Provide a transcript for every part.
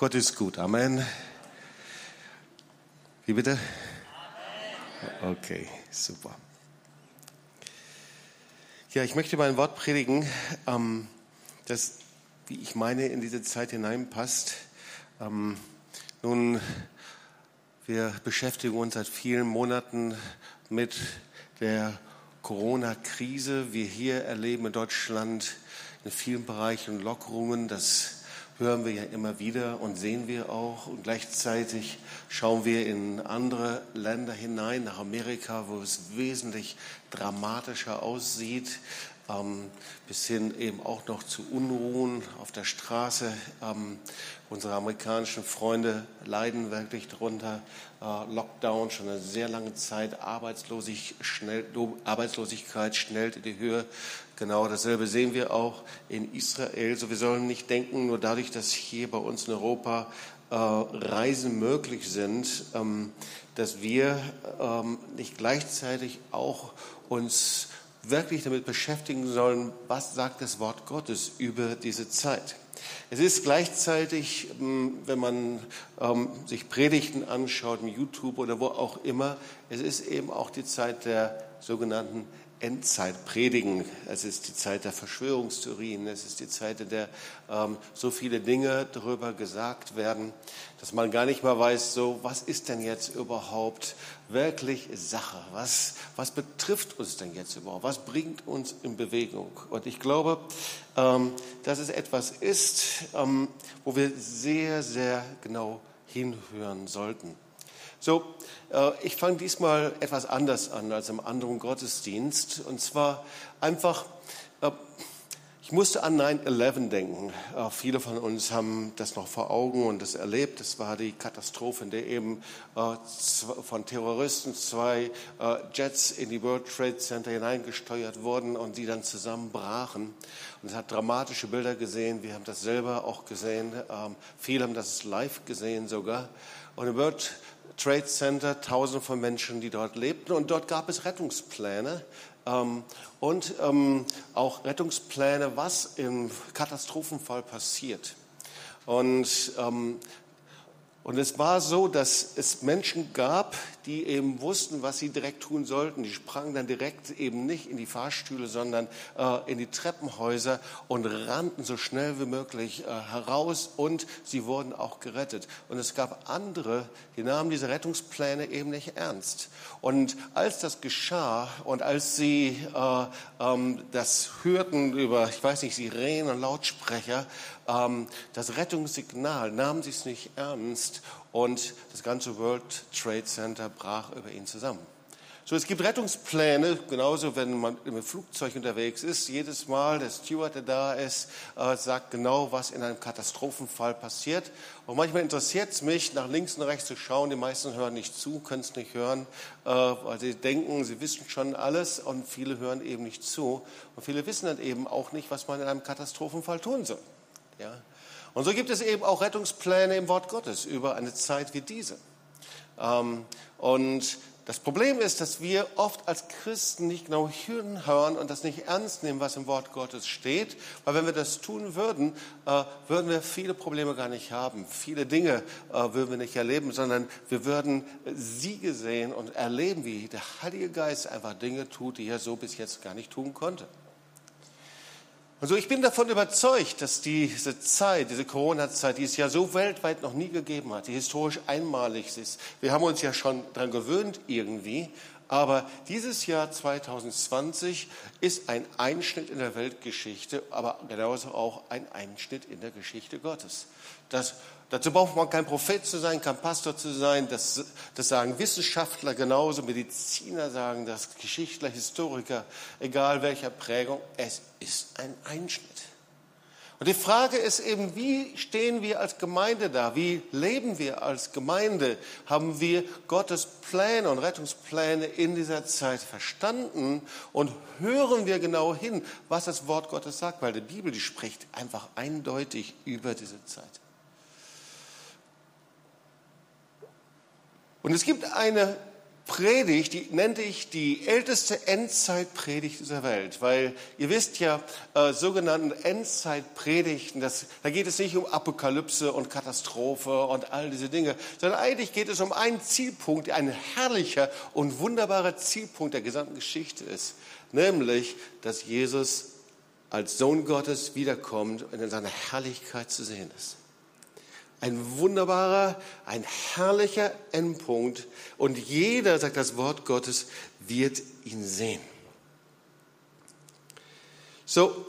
Gott ist gut. Amen. Wie bitte? Okay, super. Ja, ich möchte mein Wort predigen, ähm, das, wie ich meine, in diese Zeit hineinpasst. Ähm, nun, wir beschäftigen uns seit vielen Monaten mit der Corona-Krise. Wir hier erleben in Deutschland in vielen Bereichen Lockerungen. Das hören wir ja immer wieder und sehen wir auch. Und gleichzeitig schauen wir in andere Länder hinein, nach Amerika, wo es wesentlich dramatischer aussieht, ähm, bis hin eben auch noch zu Unruhen auf der Straße. Ähm, unsere amerikanischen Freunde leiden wirklich darunter. Äh, Lockdown schon eine sehr lange Zeit, Arbeitslosig, schnell, Arbeitslosigkeit schnellt in die Höhe. Genau dasselbe sehen wir auch in Israel. So, wir sollen nicht denken, nur dadurch, dass hier bei uns in Europa äh, Reisen möglich sind, ähm, dass wir ähm, nicht gleichzeitig auch uns wirklich damit beschäftigen sollen, was sagt das Wort Gottes über diese Zeit. Es ist gleichzeitig, ähm, wenn man ähm, sich Predigten anschaut, im YouTube oder wo auch immer, es ist eben auch die Zeit der sogenannten Endzeitpredigen. Es ist die Zeit der Verschwörungstheorien. Es ist die Zeit, in der ähm, so viele Dinge darüber gesagt werden, dass man gar nicht mehr weiß, so, was ist denn jetzt überhaupt wirklich Sache? Was, was betrifft uns denn jetzt überhaupt? Was bringt uns in Bewegung? Und ich glaube, ähm, dass es etwas ist, ähm, wo wir sehr, sehr genau hinhören sollten. So, äh, ich fange diesmal etwas anders an als im anderen Gottesdienst. Und zwar einfach, äh, ich musste an 9-11 denken. Äh, viele von uns haben das noch vor Augen und das erlebt. Das war die Katastrophe, in der eben von Terroristen zwei Jets in die World Trade Center hineingesteuert wurden und die dann zusammenbrachen. Und es hat dramatische Bilder gesehen. Wir haben das selber auch gesehen. Ähm, viele haben das live gesehen sogar. Und im World Trade Center, tausende von Menschen, die dort lebten. Und dort gab es Rettungspläne ähm, und ähm, auch Rettungspläne, was im Katastrophenfall passiert. Und ähm, und es war so, dass es Menschen gab, die eben wussten, was sie direkt tun sollten. Die sprangen dann direkt eben nicht in die Fahrstühle, sondern äh, in die Treppenhäuser und rannten so schnell wie möglich äh, heraus und sie wurden auch gerettet. Und es gab andere, die nahmen diese Rettungspläne eben nicht ernst. Und als das geschah und als sie äh, ähm, das hörten über, ich weiß nicht, Sirenen und Lautsprecher, ähm, das Rettungssignal, nahmen sie es nicht ernst und das ganze World Trade Center brach über ihn zusammen. So, es gibt Rettungspläne, genauso wenn man im Flugzeug unterwegs ist. Jedes Mal der Steward, der da ist, äh, sagt genau, was in einem Katastrophenfall passiert. Und manchmal interessiert es mich, nach links und rechts zu schauen. Die meisten hören nicht zu, können es nicht hören, äh, weil sie denken, sie wissen schon alles und viele hören eben nicht zu. Und viele wissen dann eben auch nicht, was man in einem Katastrophenfall tun soll. Ja? Und so gibt es eben auch Rettungspläne im Wort Gottes über eine Zeit wie diese. Ähm, und das Problem ist, dass wir oft als Christen nicht genau hinhören und das nicht ernst nehmen, was im Wort Gottes steht. Weil wenn wir das tun würden, äh, würden wir viele Probleme gar nicht haben. Viele Dinge äh, würden wir nicht erleben, sondern wir würden Siege sehen und erleben, wie der Heilige Geist einfach Dinge tut, die er so bis jetzt gar nicht tun konnte. Und so, ich bin davon überzeugt, dass diese Zeit, diese Corona-Zeit, die es ja so weltweit noch nie gegeben hat, die historisch einmalig ist. Wir haben uns ja schon daran gewöhnt irgendwie, aber dieses Jahr 2020 ist ein Einschnitt in der Weltgeschichte, aber genauso auch ein Einschnitt in der Geschichte Gottes. Das Dazu braucht man kein Prophet zu sein, kein Pastor zu sein. Das, das sagen Wissenschaftler genauso, Mediziner sagen das, Geschichtler, Historiker, egal welcher Prägung. Es ist ein Einschnitt. Und die Frage ist eben, wie stehen wir als Gemeinde da? Wie leben wir als Gemeinde? Haben wir Gottes Pläne und Rettungspläne in dieser Zeit verstanden? Und hören wir genau hin, was das Wort Gottes sagt? Weil die Bibel, die spricht einfach eindeutig über diese Zeit. Und es gibt eine Predigt, die nannte ich die älteste Endzeitpredigt dieser Welt, weil ihr wisst ja, äh, sogenannten Endzeitpredigten, das, da geht es nicht um Apokalypse und Katastrophe und all diese Dinge, sondern eigentlich geht es um einen Zielpunkt, ein herrlicher und wunderbarer Zielpunkt der gesamten Geschichte ist, nämlich, dass Jesus als Sohn Gottes wiederkommt und in seiner Herrlichkeit zu sehen ist. Ein wunderbarer, ein herrlicher Endpunkt. Und jeder, sagt das Wort Gottes, wird ihn sehen. So,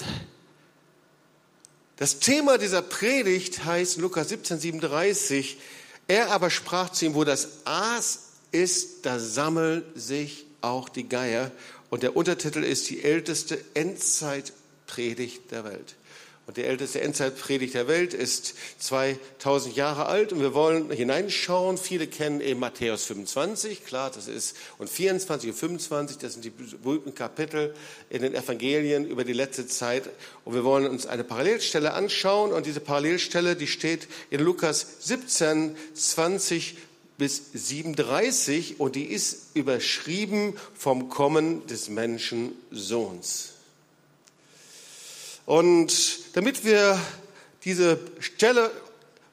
das Thema dieser Predigt heißt Lukas 17, 37. Er aber sprach zu ihm, wo das Aas ist, da sammeln sich auch die Geier. Und der Untertitel ist die älteste Endzeitpredigt der Welt. Und die älteste Endzeitpredigt der Welt ist 2000 Jahre alt und wir wollen hineinschauen. Viele kennen eben Matthäus 25, klar, das ist, und 24 und 25, das sind die berühmten Kapitel in den Evangelien über die letzte Zeit. Und wir wollen uns eine Parallelstelle anschauen und diese Parallelstelle, die steht in Lukas 17, 20 bis 37 und die ist überschrieben vom Kommen des Menschensohns. Und damit wir diese Stelle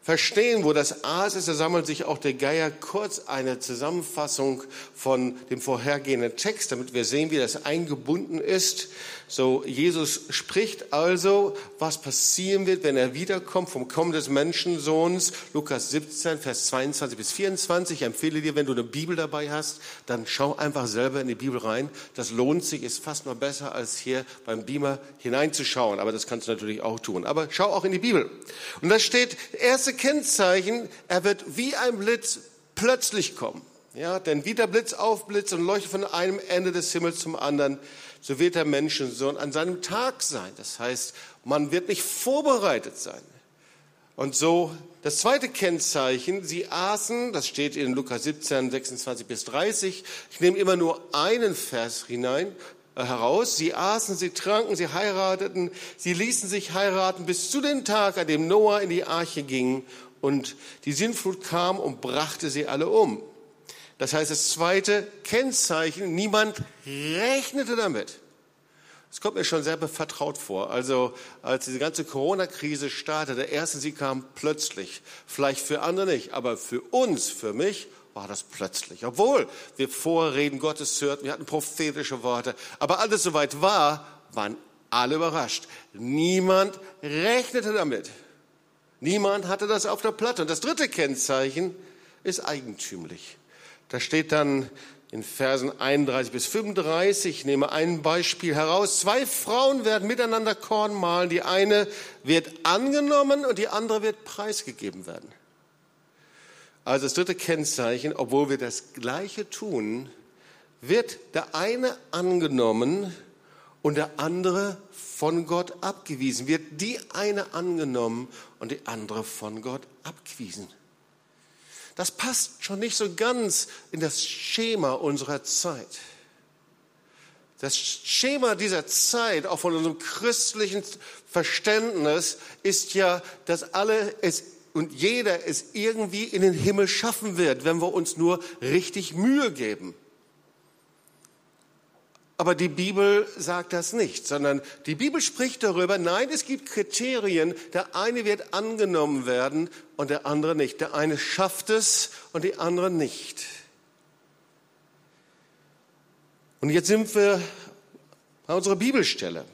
verstehen, wo das Aas ist, da sammelt sich auch der Geier kurz eine Zusammenfassung von dem vorhergehenden Text, damit wir sehen, wie das eingebunden ist. So, Jesus spricht also, was passieren wird, wenn er wiederkommt vom Kommen des Menschensohns. Lukas 17, Vers 22 bis 24. Ich empfehle dir, wenn du eine Bibel dabei hast, dann schau einfach selber in die Bibel rein. Das lohnt sich, ist fast noch besser, als hier beim Beamer hineinzuschauen. Aber das kannst du natürlich auch tun. Aber schau auch in die Bibel. Und da steht, erste Kennzeichen, er wird wie ein Blitz plötzlich kommen. Ja, denn wie der Blitz aufblitzt und leuchtet von einem Ende des Himmels zum anderen, so wird der Menschensohn an seinem Tag sein. Das heißt, man wird nicht vorbereitet sein. Und so das zweite Kennzeichen, sie aßen, das steht in Lukas 17, 26 bis 30. Ich nehme immer nur einen Vers hinein, äh, heraus. Sie aßen, sie tranken, sie heirateten, sie ließen sich heiraten bis zu dem Tag, an dem Noah in die Arche ging und die Sintflut kam und brachte sie alle um. Das heißt, das zweite Kennzeichen, niemand rechnete damit. Das kommt mir schon sehr vertraut vor. Also als diese ganze Corona-Krise startete, erstens, sie kam plötzlich. Vielleicht für andere nicht, aber für uns, für mich war das plötzlich. Obwohl wir Vorreden Gottes hörten, wir hatten prophetische Worte, aber alles soweit war, waren alle überrascht. Niemand rechnete damit. Niemand hatte das auf der Platte. Und das dritte Kennzeichen ist eigentümlich. Da steht dann in Versen 31 bis 35, ich nehme ein Beispiel heraus. Zwei Frauen werden miteinander Korn mahlen. Die eine wird angenommen und die andere wird preisgegeben werden. Also das dritte Kennzeichen, obwohl wir das Gleiche tun, wird der eine angenommen und der andere von Gott abgewiesen. Wird die eine angenommen und die andere von Gott abgewiesen das passt schon nicht so ganz in das Schema unserer Zeit. Das Schema dieser Zeit, auch von unserem christlichen Verständnis, ist ja, dass alle es und jeder es irgendwie in den Himmel schaffen wird, wenn wir uns nur richtig Mühe geben. Aber die Bibel sagt das nicht, sondern die Bibel spricht darüber, nein, es gibt Kriterien, der eine wird angenommen werden und der andere nicht. Der eine schafft es und die andere nicht. Und jetzt sind wir bei unserer Bibelstelle.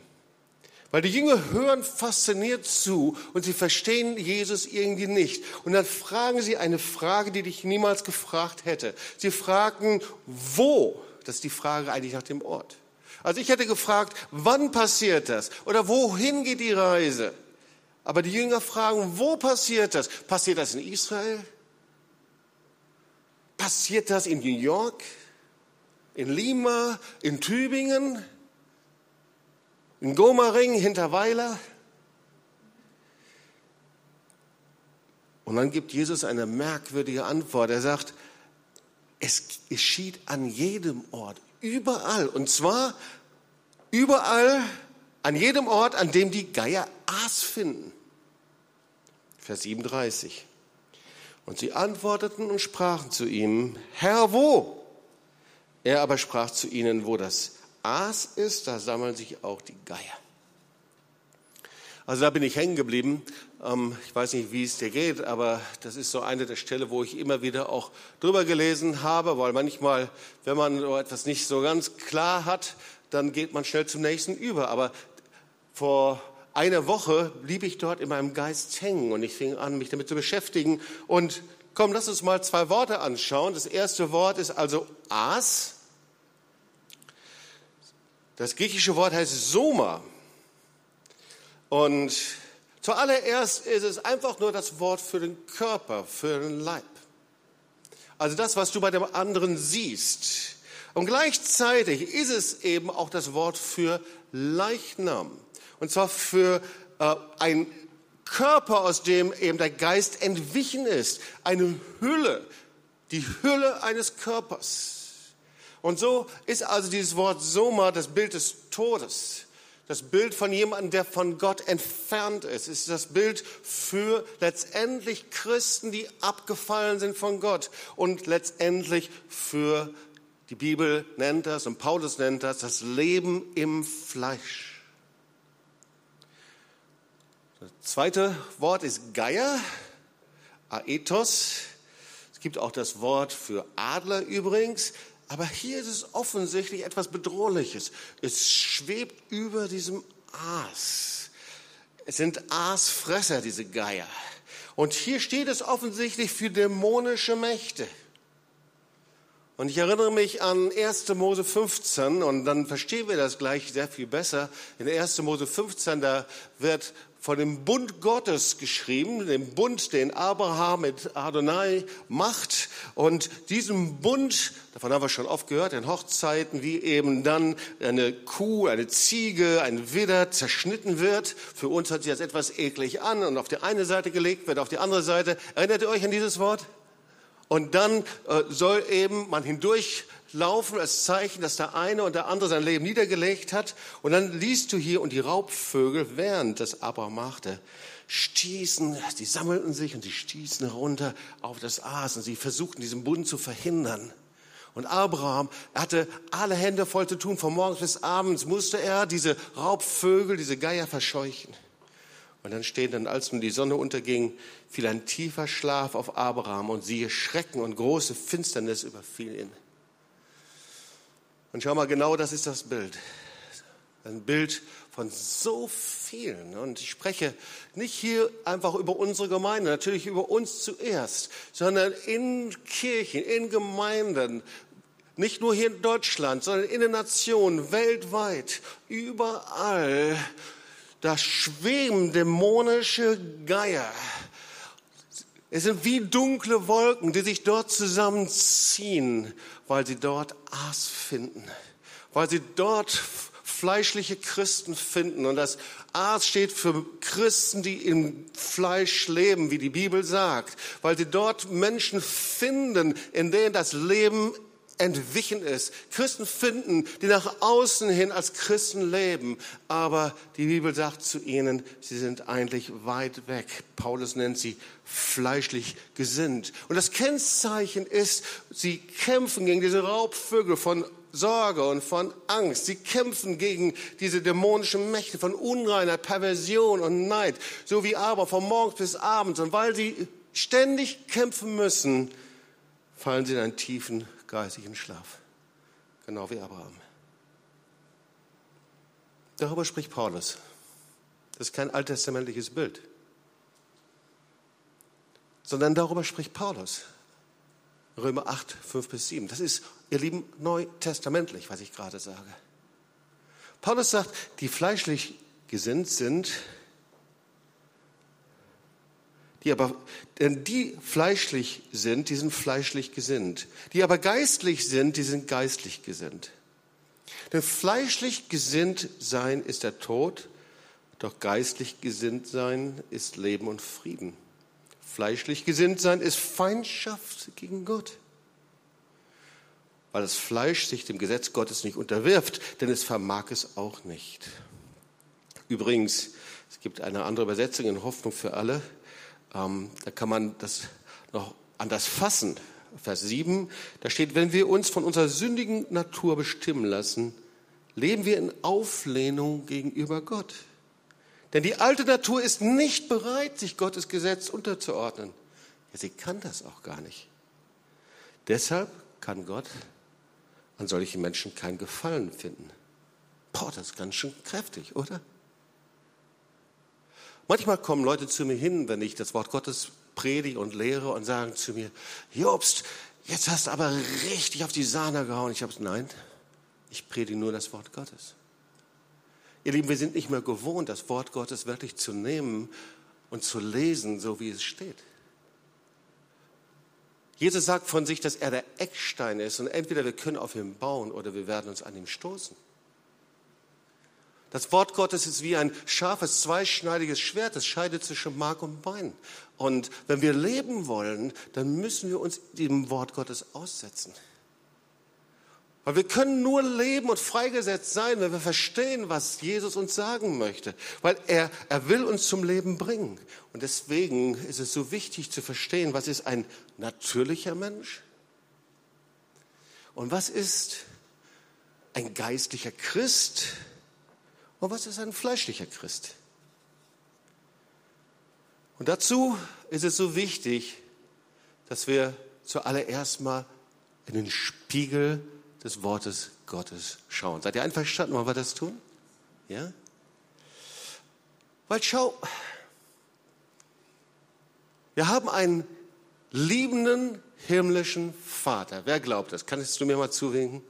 Weil die Jünger hören fasziniert zu und sie verstehen Jesus irgendwie nicht. Und dann fragen sie eine Frage, die dich niemals gefragt hätte. Sie fragen, wo? Das ist die Frage eigentlich nach dem Ort. Also ich hätte gefragt, wann passiert das? Oder wohin geht die Reise? Aber die Jünger fragen, wo passiert das? Passiert das in Israel? Passiert das in New York? In Lima? In Tübingen? In Gomaring, Hinterweiler? Und dann gibt Jesus eine merkwürdige Antwort. Er sagt, es geschieht an jedem Ort, überall. Und zwar überall, an jedem Ort, an dem die Geier Aas finden. Vers 37. Und sie antworteten und sprachen zu ihm, Herr, wo? Er aber sprach zu ihnen, wo das Aas ist, da sammeln sich auch die Geier. Also da bin ich hängen geblieben. Ähm, ich weiß nicht, wie es dir geht, aber das ist so eine der Stellen, wo ich immer wieder auch drüber gelesen habe, weil manchmal, wenn man so etwas nicht so ganz klar hat, dann geht man schnell zum nächsten über. Aber vor einer Woche blieb ich dort in meinem Geist hängen und ich fing an, mich damit zu beschäftigen. Und komm, lass uns mal zwei Worte anschauen. Das erste Wort ist also As. Das griechische Wort heißt Soma. Und zuallererst ist es einfach nur das Wort für den Körper, für den Leib. Also das, was du bei dem anderen siehst. Und gleichzeitig ist es eben auch das Wort für Leichnam. Und zwar für äh, ein Körper, aus dem eben der Geist entwichen ist. Eine Hülle, die Hülle eines Körpers. Und so ist also dieses Wort Soma das Bild des Todes. Das Bild von jemandem, der von Gott entfernt ist, ist das Bild für letztendlich Christen, die abgefallen sind von Gott und letztendlich für, die Bibel nennt das und Paulus nennt das, das Leben im Fleisch. Das zweite Wort ist Geier, Aethos. Es gibt auch das Wort für Adler übrigens. Aber hier ist es offensichtlich etwas Bedrohliches. Es schwebt über diesem Aas. Es sind Aasfresser, diese Geier. Und hier steht es offensichtlich für dämonische Mächte. Und ich erinnere mich an 1. Mose 15 und dann verstehen wir das gleich sehr viel besser. In 1. Mose 15, da wird von dem Bund Gottes geschrieben, dem Bund, den Abraham mit Adonai macht. Und diesem Bund, davon haben wir schon oft gehört, in Hochzeiten, wie eben dann eine Kuh, eine Ziege, ein Widder zerschnitten wird. Für uns hört sich das etwas eklig an und auf die eine Seite gelegt wird, auf die andere Seite. Erinnert ihr euch an dieses Wort? Und dann äh, soll eben man hindurch laufen als Zeichen, dass der eine und der andere sein Leben niedergelegt hat. Und dann liest du hier, und die Raubvögel, während das Abraham machte, stießen, sie sammelten sich und sie stießen runter auf das Aas und sie versuchten diesen Bund zu verhindern. Und Abraham hatte alle Hände voll zu tun. Von morgens bis abends musste er diese Raubvögel, diese Geier verscheuchen. Und dann stehen dann, als nun die Sonne unterging, fiel ein tiefer Schlaf auf Abraham und siehe Schrecken und große Finsternis überfiel ihn. Und schau mal, genau das ist das Bild. Ein Bild von so vielen. Und ich spreche nicht hier einfach über unsere Gemeinde, natürlich über uns zuerst, sondern in Kirchen, in Gemeinden, nicht nur hier in Deutschland, sondern in den Nationen, weltweit, überall. Da schweben dämonische Geier. Es sind wie dunkle Wolken, die sich dort zusammenziehen weil sie dort Aas finden, weil sie dort fleischliche Christen finden. Und das Aas steht für Christen, die im Fleisch leben, wie die Bibel sagt, weil sie dort Menschen finden, in denen das Leben entwichen ist. Christen finden, die nach außen hin als Christen leben, aber die Bibel sagt zu ihnen, sie sind eigentlich weit weg. Paulus nennt sie fleischlich gesinnt. Und das Kennzeichen ist, sie kämpfen gegen diese Raubvögel von Sorge und von Angst. Sie kämpfen gegen diese dämonischen Mächte von Unreinheit, Perversion und Neid, so wie aber von morgens bis abends. Und weil sie ständig kämpfen müssen, fallen sie in einen tiefen geistigen Schlaf. Genau wie Abraham. Darüber spricht Paulus. Das ist kein alttestamentliches Bild, sondern darüber spricht Paulus. Römer 8, 5 bis 7. Das ist, ihr Lieben, neutestamentlich, was ich gerade sage. Paulus sagt, die fleischlich gesinnt sind, die aber, denn die fleischlich sind, die sind fleischlich gesinnt. Die aber geistlich sind, die sind geistlich gesinnt. Denn fleischlich gesinnt sein ist der Tod, doch geistlich gesinnt sein ist Leben und Frieden. Fleischlich gesinnt sein ist Feindschaft gegen Gott. Weil das Fleisch sich dem Gesetz Gottes nicht unterwirft, denn es vermag es auch nicht. Übrigens, es gibt eine andere Übersetzung in Hoffnung für alle. Ähm, da kann man das noch anders fassen. Vers 7, da steht, wenn wir uns von unserer sündigen Natur bestimmen lassen, leben wir in Auflehnung gegenüber Gott. Denn die alte Natur ist nicht bereit, sich Gottes Gesetz unterzuordnen. Ja, sie kann das auch gar nicht. Deshalb kann Gott an solchen Menschen keinen Gefallen finden. Boah, das ist ganz schön kräftig, oder? Manchmal kommen Leute zu mir hin, wenn ich das Wort Gottes predige und lehre und sagen zu mir, Jobst, jetzt hast du aber richtig auf die Sahne gehauen. Ich habe es, nein, ich predige nur das Wort Gottes. Ihr Lieben, wir sind nicht mehr gewohnt, das Wort Gottes wirklich zu nehmen und zu lesen, so wie es steht. Jesus sagt von sich, dass er der Eckstein ist und entweder wir können auf ihm bauen oder wir werden uns an ihm stoßen. Das Wort Gottes ist wie ein scharfes, zweischneidiges Schwert, das scheidet zwischen Mark und Bein. Und wenn wir leben wollen, dann müssen wir uns dem Wort Gottes aussetzen. Weil wir können nur leben und freigesetzt sein, wenn wir verstehen, was Jesus uns sagen möchte. Weil er, er will uns zum Leben bringen. Und deswegen ist es so wichtig zu verstehen, was ist ein natürlicher Mensch? Und was ist ein geistlicher Christ? Und was ist ein fleischlicher Christ? Und dazu ist es so wichtig, dass wir zuallererst mal in den Spiegel des Wortes Gottes schauen. Seid ihr einverstanden, wollen wir das tun? Ja? Weil schau, wir haben einen liebenden himmlischen Vater. Wer glaubt das? Kannst du mir mal zuwinken?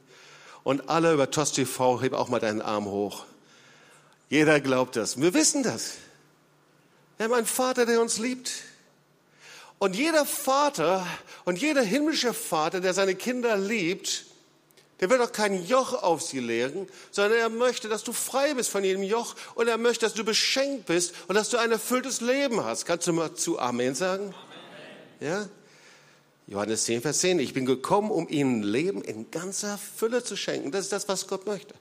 Und alle über TOS TV, heb auch mal deinen Arm hoch. Jeder glaubt das. Wir wissen das. Wir haben einen Vater, der uns liebt. Und jeder Vater und jeder himmlische Vater, der seine Kinder liebt, der will doch kein Joch auf sie legen, sondern er möchte, dass du frei bist von jedem Joch und er möchte, dass du beschenkt bist und dass du ein erfülltes Leben hast. Kannst du mal zu Amen sagen? Amen. Ja? Johannes 10, Vers 10. Ich bin gekommen, um ihnen Leben in ganzer Fülle zu schenken. Das ist das, was Gott möchte.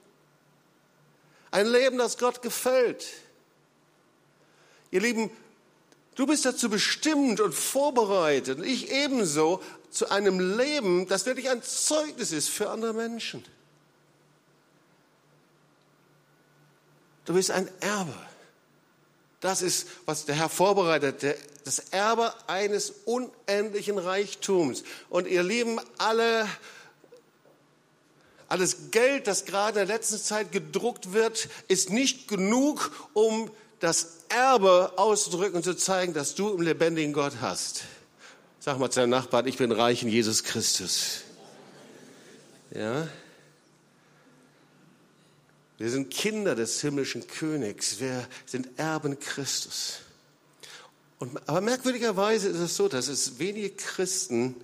Ein Leben, das Gott gefällt. Ihr Lieben, du bist dazu bestimmt und vorbereitet, und ich ebenso, zu einem Leben, das wirklich ein Zeugnis ist für andere Menschen. Du bist ein Erbe. Das ist, was der Herr vorbereitet, das Erbe eines unendlichen Reichtums. Und ihr Lieben, alle alles Geld, das gerade in der letzten Zeit gedruckt wird, ist nicht genug, um das Erbe auszudrücken und zu zeigen, dass du im lebendigen Gott hast. Sag mal zu deinem Nachbarn, ich bin reich in Jesus Christus. Ja? Wir sind Kinder des himmlischen Königs. Wir sind Erben Christus. Und, aber merkwürdigerweise ist es so, dass es wenige Christen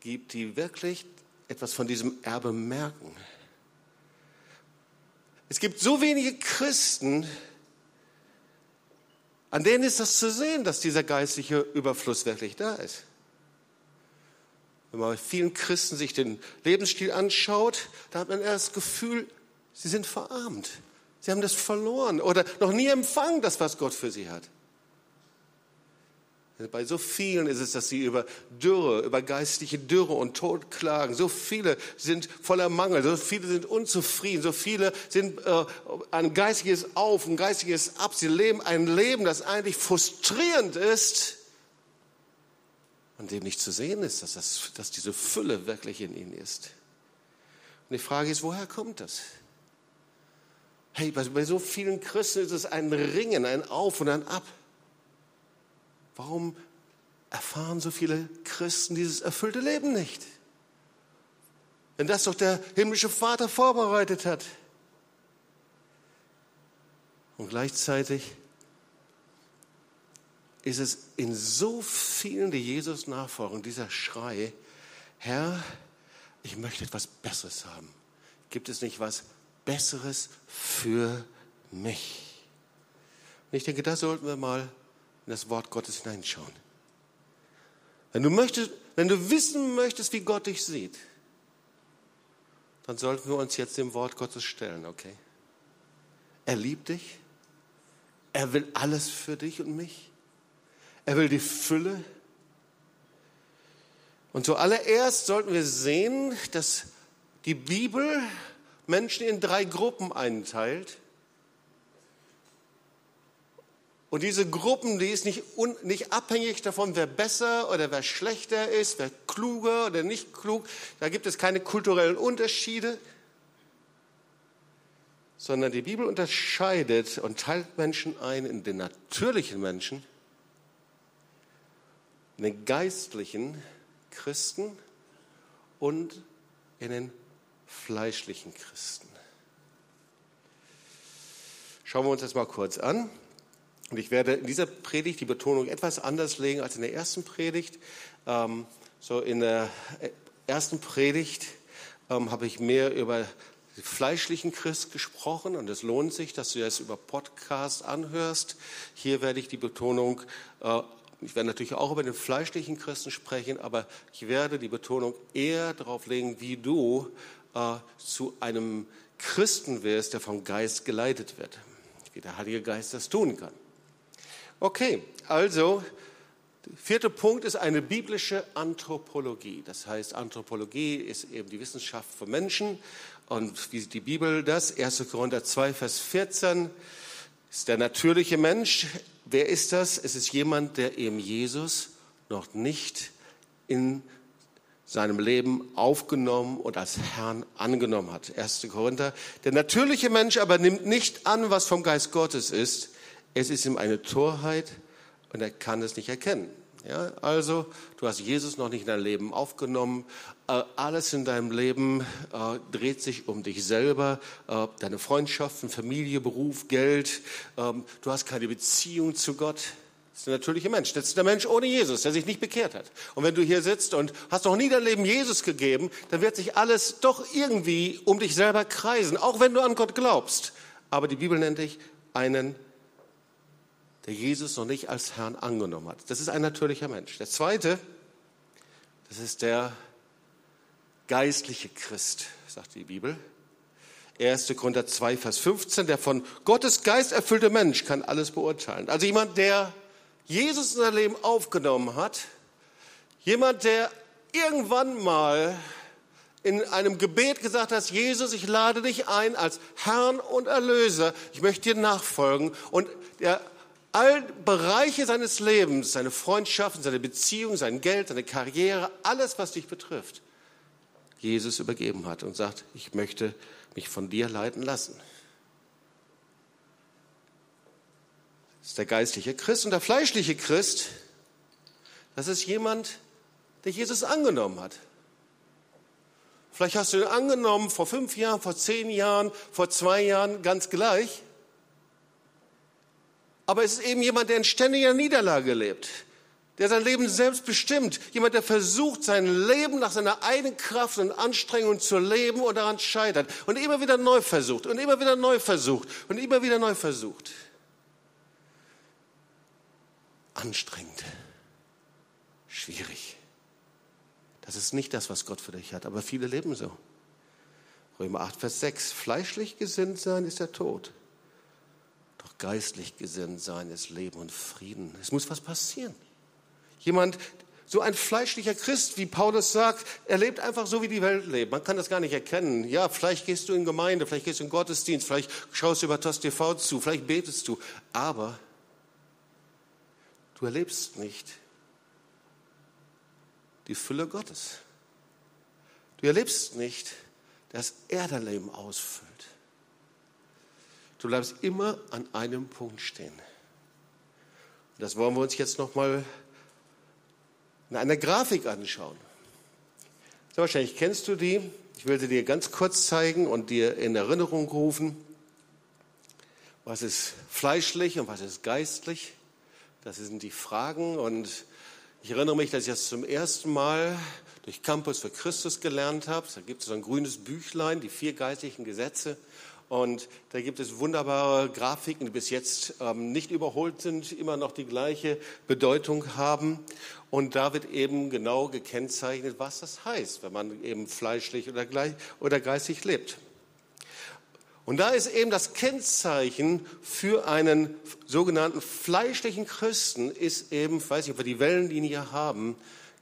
gibt, die wirklich etwas von diesem Erbe merken. Es gibt so wenige Christen, an denen ist das zu sehen, dass dieser geistliche Überfluss wirklich da ist. Wenn man bei vielen Christen sich den Lebensstil anschaut, da hat man eher das Gefühl, sie sind verarmt. Sie haben das verloren oder noch nie empfangen, das, was Gott für sie hat. Bei so vielen ist es, dass sie über Dürre, über geistliche Dürre und Tod klagen. So viele sind voller Mangel, so viele sind unzufrieden, so viele sind äh, ein geistiges Auf, ein geistiges Ab. Sie leben ein Leben, das eigentlich frustrierend ist und dem nicht zu sehen ist, dass, das, dass diese Fülle wirklich in ihnen ist. Und die Frage ist, woher kommt das? Hey, bei, bei so vielen Christen ist es ein Ringen, ein Auf und ein Ab. Warum erfahren so viele Christen dieses erfüllte Leben nicht? Wenn das doch der himmlische Vater vorbereitet hat. Und gleichzeitig ist es in so vielen, die Jesus nachfolgen, dieser Schrei, Herr, ich möchte etwas Besseres haben. Gibt es nicht was Besseres für mich? Und ich denke, da sollten wir mal in das Wort Gottes hineinschauen. Wenn du möchtest, wenn du wissen möchtest, wie Gott dich sieht, dann sollten wir uns jetzt dem Wort Gottes stellen, okay? Er liebt dich. Er will alles für dich und mich. Er will die Fülle. Und zuallererst sollten wir sehen, dass die Bibel Menschen in drei Gruppen einteilt. Und diese Gruppen, die ist nicht, un, nicht abhängig davon, wer besser oder wer schlechter ist, wer kluger oder nicht klug. Da gibt es keine kulturellen Unterschiede, sondern die Bibel unterscheidet und teilt Menschen ein in den natürlichen Menschen, in den geistlichen Christen und in den fleischlichen Christen. Schauen wir uns das mal kurz an. Und ich werde in dieser Predigt die Betonung etwas anders legen als in der ersten Predigt. Ähm, so in der ersten Predigt ähm, habe ich mehr über den fleischlichen Christ gesprochen und es lohnt sich, dass du das über Podcast anhörst. Hier werde ich die Betonung, äh, ich werde natürlich auch über den fleischlichen Christen sprechen, aber ich werde die Betonung eher darauf legen, wie du äh, zu einem Christen wirst, der vom Geist geleitet wird, wie der Heilige Geist das tun kann. Okay, also vierter Punkt ist eine biblische Anthropologie. Das heißt, Anthropologie ist eben die Wissenschaft von Menschen. Und wie sieht die Bibel das? 1. Korinther 2, Vers 14 ist der natürliche Mensch. Wer ist das? Es ist jemand, der eben Jesus noch nicht in seinem Leben aufgenommen und als Herrn angenommen hat. 1. Korinther. Der natürliche Mensch aber nimmt nicht an, was vom Geist Gottes ist, es ist ihm eine Torheit und er kann es nicht erkennen. Ja, also, du hast Jesus noch nicht in dein Leben aufgenommen. Äh, alles in deinem Leben äh, dreht sich um dich selber, äh, deine Freundschaften, Familie, Beruf, Geld. Ähm, du hast keine Beziehung zu Gott. Das ist der natürliche Mensch. Das ist der Mensch ohne Jesus, der sich nicht bekehrt hat. Und wenn du hier sitzt und hast noch nie dein Leben Jesus gegeben, dann wird sich alles doch irgendwie um dich selber kreisen, auch wenn du an Gott glaubst. Aber die Bibel nennt dich einen der Jesus noch nicht als Herrn angenommen hat. Das ist ein natürlicher Mensch. Der zweite, das ist der geistliche Christ, sagt die Bibel. 1. Korinther 2, Vers 15, der von Gottes Geist erfüllte Mensch kann alles beurteilen. Also jemand, der Jesus in sein Leben aufgenommen hat, jemand, der irgendwann mal in einem Gebet gesagt hat, Jesus, ich lade dich ein als Herrn und Erlöser, ich möchte dir nachfolgen und der all Bereiche seines Lebens, seine Freundschaften, seine Beziehungen, sein Geld, seine Karriere, alles, was dich betrifft, Jesus übergeben hat und sagt, ich möchte mich von dir leiten lassen. Das ist der geistliche Christ und der fleischliche Christ, das ist jemand, der Jesus angenommen hat. Vielleicht hast du ihn angenommen vor fünf Jahren, vor zehn Jahren, vor zwei Jahren, ganz gleich. Aber es ist eben jemand, der in ständiger Niederlage lebt, der sein Leben selbst bestimmt, jemand, der versucht, sein Leben nach seiner eigenen Kraft und Anstrengung zu leben und daran scheitert und immer wieder neu versucht und immer wieder neu versucht und immer wieder neu versucht. Anstrengend, schwierig. Das ist nicht das, was Gott für dich hat, aber viele leben so. Römer 8, Vers 6. Fleischlich gesinnt sein ist der Tod geistlich gesinnt sein ist Leben und Frieden. Es muss was passieren. Jemand, so ein fleischlicher Christ, wie Paulus sagt, er lebt einfach so, wie die Welt lebt. Man kann das gar nicht erkennen. Ja, vielleicht gehst du in Gemeinde, vielleicht gehst du in Gottesdienst, vielleicht schaust du über TOS TV zu, vielleicht betest du. Aber du erlebst nicht die Fülle Gottes. Du erlebst nicht, dass er dein Leben ausfüllt. Du bleibst immer an einem Punkt stehen. Das wollen wir uns jetzt nochmal in einer Grafik anschauen. So, wahrscheinlich kennst du die. Ich will sie dir ganz kurz zeigen und dir in Erinnerung rufen. Was ist fleischlich und was ist geistlich? Das sind die Fragen. Und ich erinnere mich, dass ich das zum ersten Mal durch Campus für Christus gelernt habe. Da gibt es so ein grünes Büchlein, die vier geistlichen Gesetze. Und da gibt es wunderbare Grafiken, die bis jetzt ähm, nicht überholt sind, immer noch die gleiche Bedeutung haben. Und da wird eben genau gekennzeichnet, was das heißt, wenn man eben fleischlich oder, gleich, oder geistig lebt. Und da ist eben das Kennzeichen für einen sogenannten fleischlichen Christen, ist eben, ich weiß nicht, ob wir die Wellenlinie haben,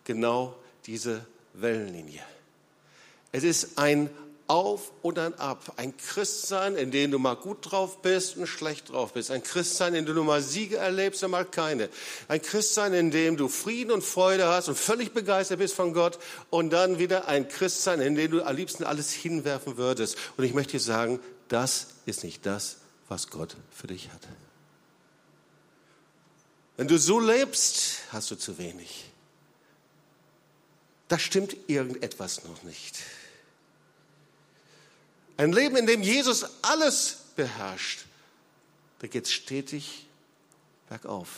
genau diese Wellenlinie. Es ist ein Auf und ein Ab. Ein Christsein, in dem du mal gut drauf bist und schlecht drauf bist. Ein Christsein, in dem du mal Siege erlebst und mal keine. Ein Christsein, in dem du Frieden und Freude hast und völlig begeistert bist von Gott. Und dann wieder ein Christsein, in dem du am liebsten alles hinwerfen würdest. Und ich möchte dir sagen, das ist nicht das, was Gott für dich hat. Wenn du so lebst, hast du zu wenig. Da stimmt irgendetwas noch nicht. Ein Leben, in dem Jesus alles beherrscht, da geht es stetig bergauf.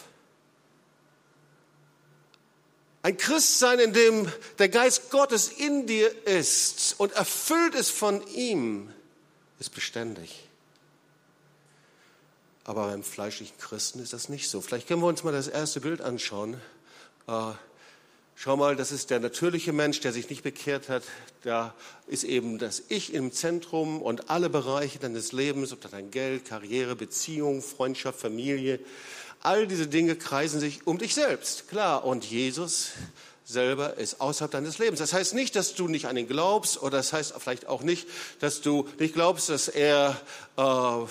Ein Christsein, in dem der Geist Gottes in dir ist und erfüllt ist von ihm, ist beständig. Aber beim fleischlichen Christen ist das nicht so. Vielleicht können wir uns mal das erste Bild anschauen. Schau mal, das ist der natürliche Mensch, der sich nicht bekehrt hat. Da ist eben das Ich im Zentrum und alle Bereiche deines Lebens, ob das dein Geld, Karriere, Beziehung, Freundschaft, Familie, all diese Dinge kreisen sich um dich selbst. Klar, und Jesus selber ist außerhalb deines Lebens. Das heißt nicht, dass du nicht an ihn glaubst, oder das heißt vielleicht auch nicht, dass du nicht glaubst, dass er, äh,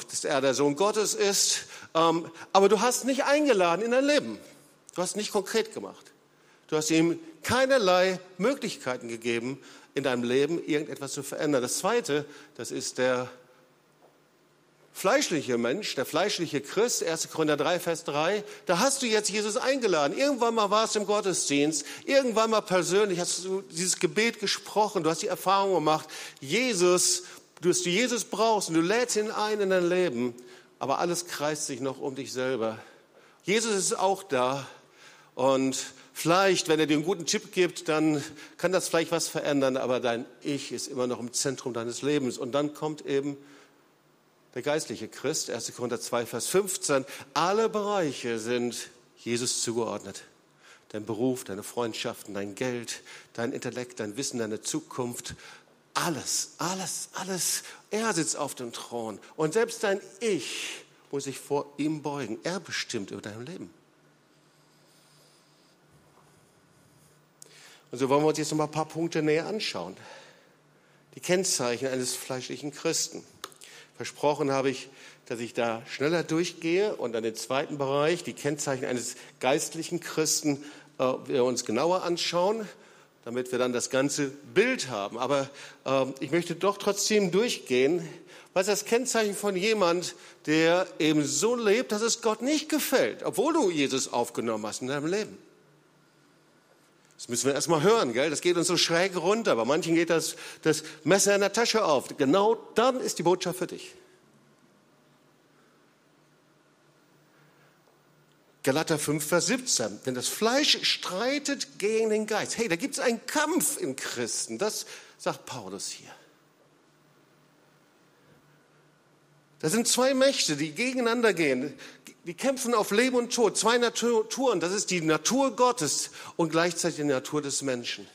dass er der Sohn Gottes ist. Ähm, aber du hast nicht eingeladen in dein Leben. Du hast nicht konkret gemacht. Du hast ihm keinerlei Möglichkeiten gegeben, in deinem Leben irgendetwas zu verändern. Das Zweite, das ist der fleischliche Mensch, der fleischliche Christ, 1. Korinther 3, Vers 3, da hast du jetzt Jesus eingeladen. Irgendwann mal warst du im Gottesdienst, irgendwann mal persönlich hast du dieses Gebet gesprochen, du hast die Erfahrung gemacht, Jesus, du, du Jesus brauchst und du lädst ihn ein in dein Leben, aber alles kreist sich noch um dich selber. Jesus ist auch da und vielleicht, wenn er dir einen guten Tipp gibt, dann kann das vielleicht was verändern, aber dein Ich ist immer noch im Zentrum deines Lebens und dann kommt eben der geistliche Christ, 1. Korinther 2, Vers 15, alle Bereiche sind Jesus zugeordnet. Dein Beruf, deine Freundschaften, dein Geld, dein Intellekt, dein Wissen, deine Zukunft, alles, alles, alles. Er sitzt auf dem Thron und selbst dein Ich muss sich vor ihm beugen. Er bestimmt über dein Leben. Und so wollen wir uns jetzt noch mal ein paar Punkte näher anschauen. Die Kennzeichen eines fleischlichen Christen. Versprochen habe ich, dass ich da schneller durchgehe und dann den zweiten Bereich, die Kennzeichen eines geistlichen Christen, äh, wir uns genauer anschauen, damit wir dann das ganze Bild haben. Aber äh, ich möchte doch trotzdem durchgehen, was das Kennzeichen von jemand, der eben so lebt, dass es Gott nicht gefällt, obwohl du Jesus aufgenommen hast in deinem Leben. Das müssen wir erstmal hören, gell? Das geht uns so schräg runter. Bei manchen geht das, das Messer in der Tasche auf. Genau dann ist die Botschaft für dich. Galater 5, Vers 17. Denn das Fleisch streitet gegen den Geist. Hey, da gibt es einen Kampf in Christen. Das sagt Paulus hier. Das sind zwei Mächte, die gegeneinander gehen. Die kämpfen auf Leben und Tod. Zwei Naturen. Das ist die Natur Gottes und gleichzeitig die Natur des Menschen.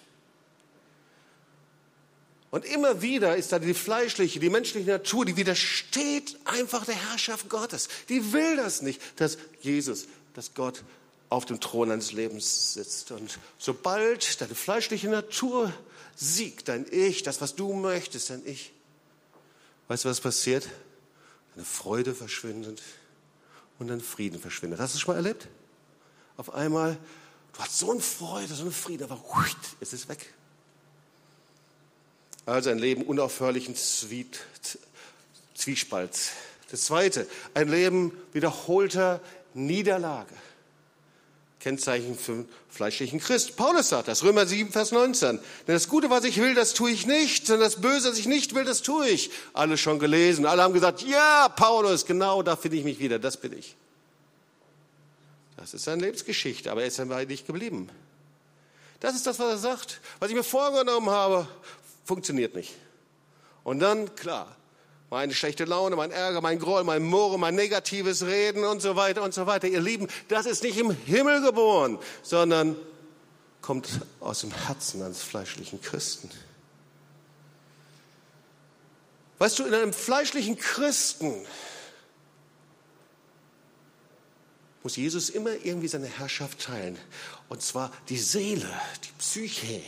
Und immer wieder ist da die fleischliche, die menschliche Natur, die widersteht einfach der Herrschaft Gottes. Die will das nicht, dass Jesus, dass Gott auf dem Thron deines Lebens sitzt. Und sobald deine fleischliche Natur siegt, dein Ich, das, was du möchtest, dein Ich, weißt du, was passiert? eine Freude verschwindet und ein Frieden verschwindet. Hast du es schon mal erlebt? Auf einmal, du hast so eine Freude, so eine Frieden, aber es ist weg. Also ein Leben unaufhörlichen Zwiespalts. Das zweite, ein Leben wiederholter Niederlage. Kennzeichen für fleischlichen Christ. Paulus sagt das, Römer 7, Vers 19. Denn das Gute, was ich will, das tue ich nicht, sondern das Böse, was ich nicht will, das tue ich. Alle schon gelesen, alle haben gesagt, ja, Paulus, genau da finde ich mich wieder, das bin ich. Das ist seine Lebensgeschichte, aber er ist dabei nicht geblieben. Das ist das, was er sagt. Was ich mir vorgenommen habe, funktioniert nicht. Und dann, klar, meine schlechte Laune, mein Ärger, mein Groll, mein Murren, mein negatives Reden und so weiter und so weiter. Ihr Lieben, das ist nicht im Himmel geboren, sondern kommt aus dem Herzen eines fleischlichen Christen. Weißt du, in einem fleischlichen Christen muss Jesus immer irgendwie seine Herrschaft teilen. Und zwar die Seele, die Psyche,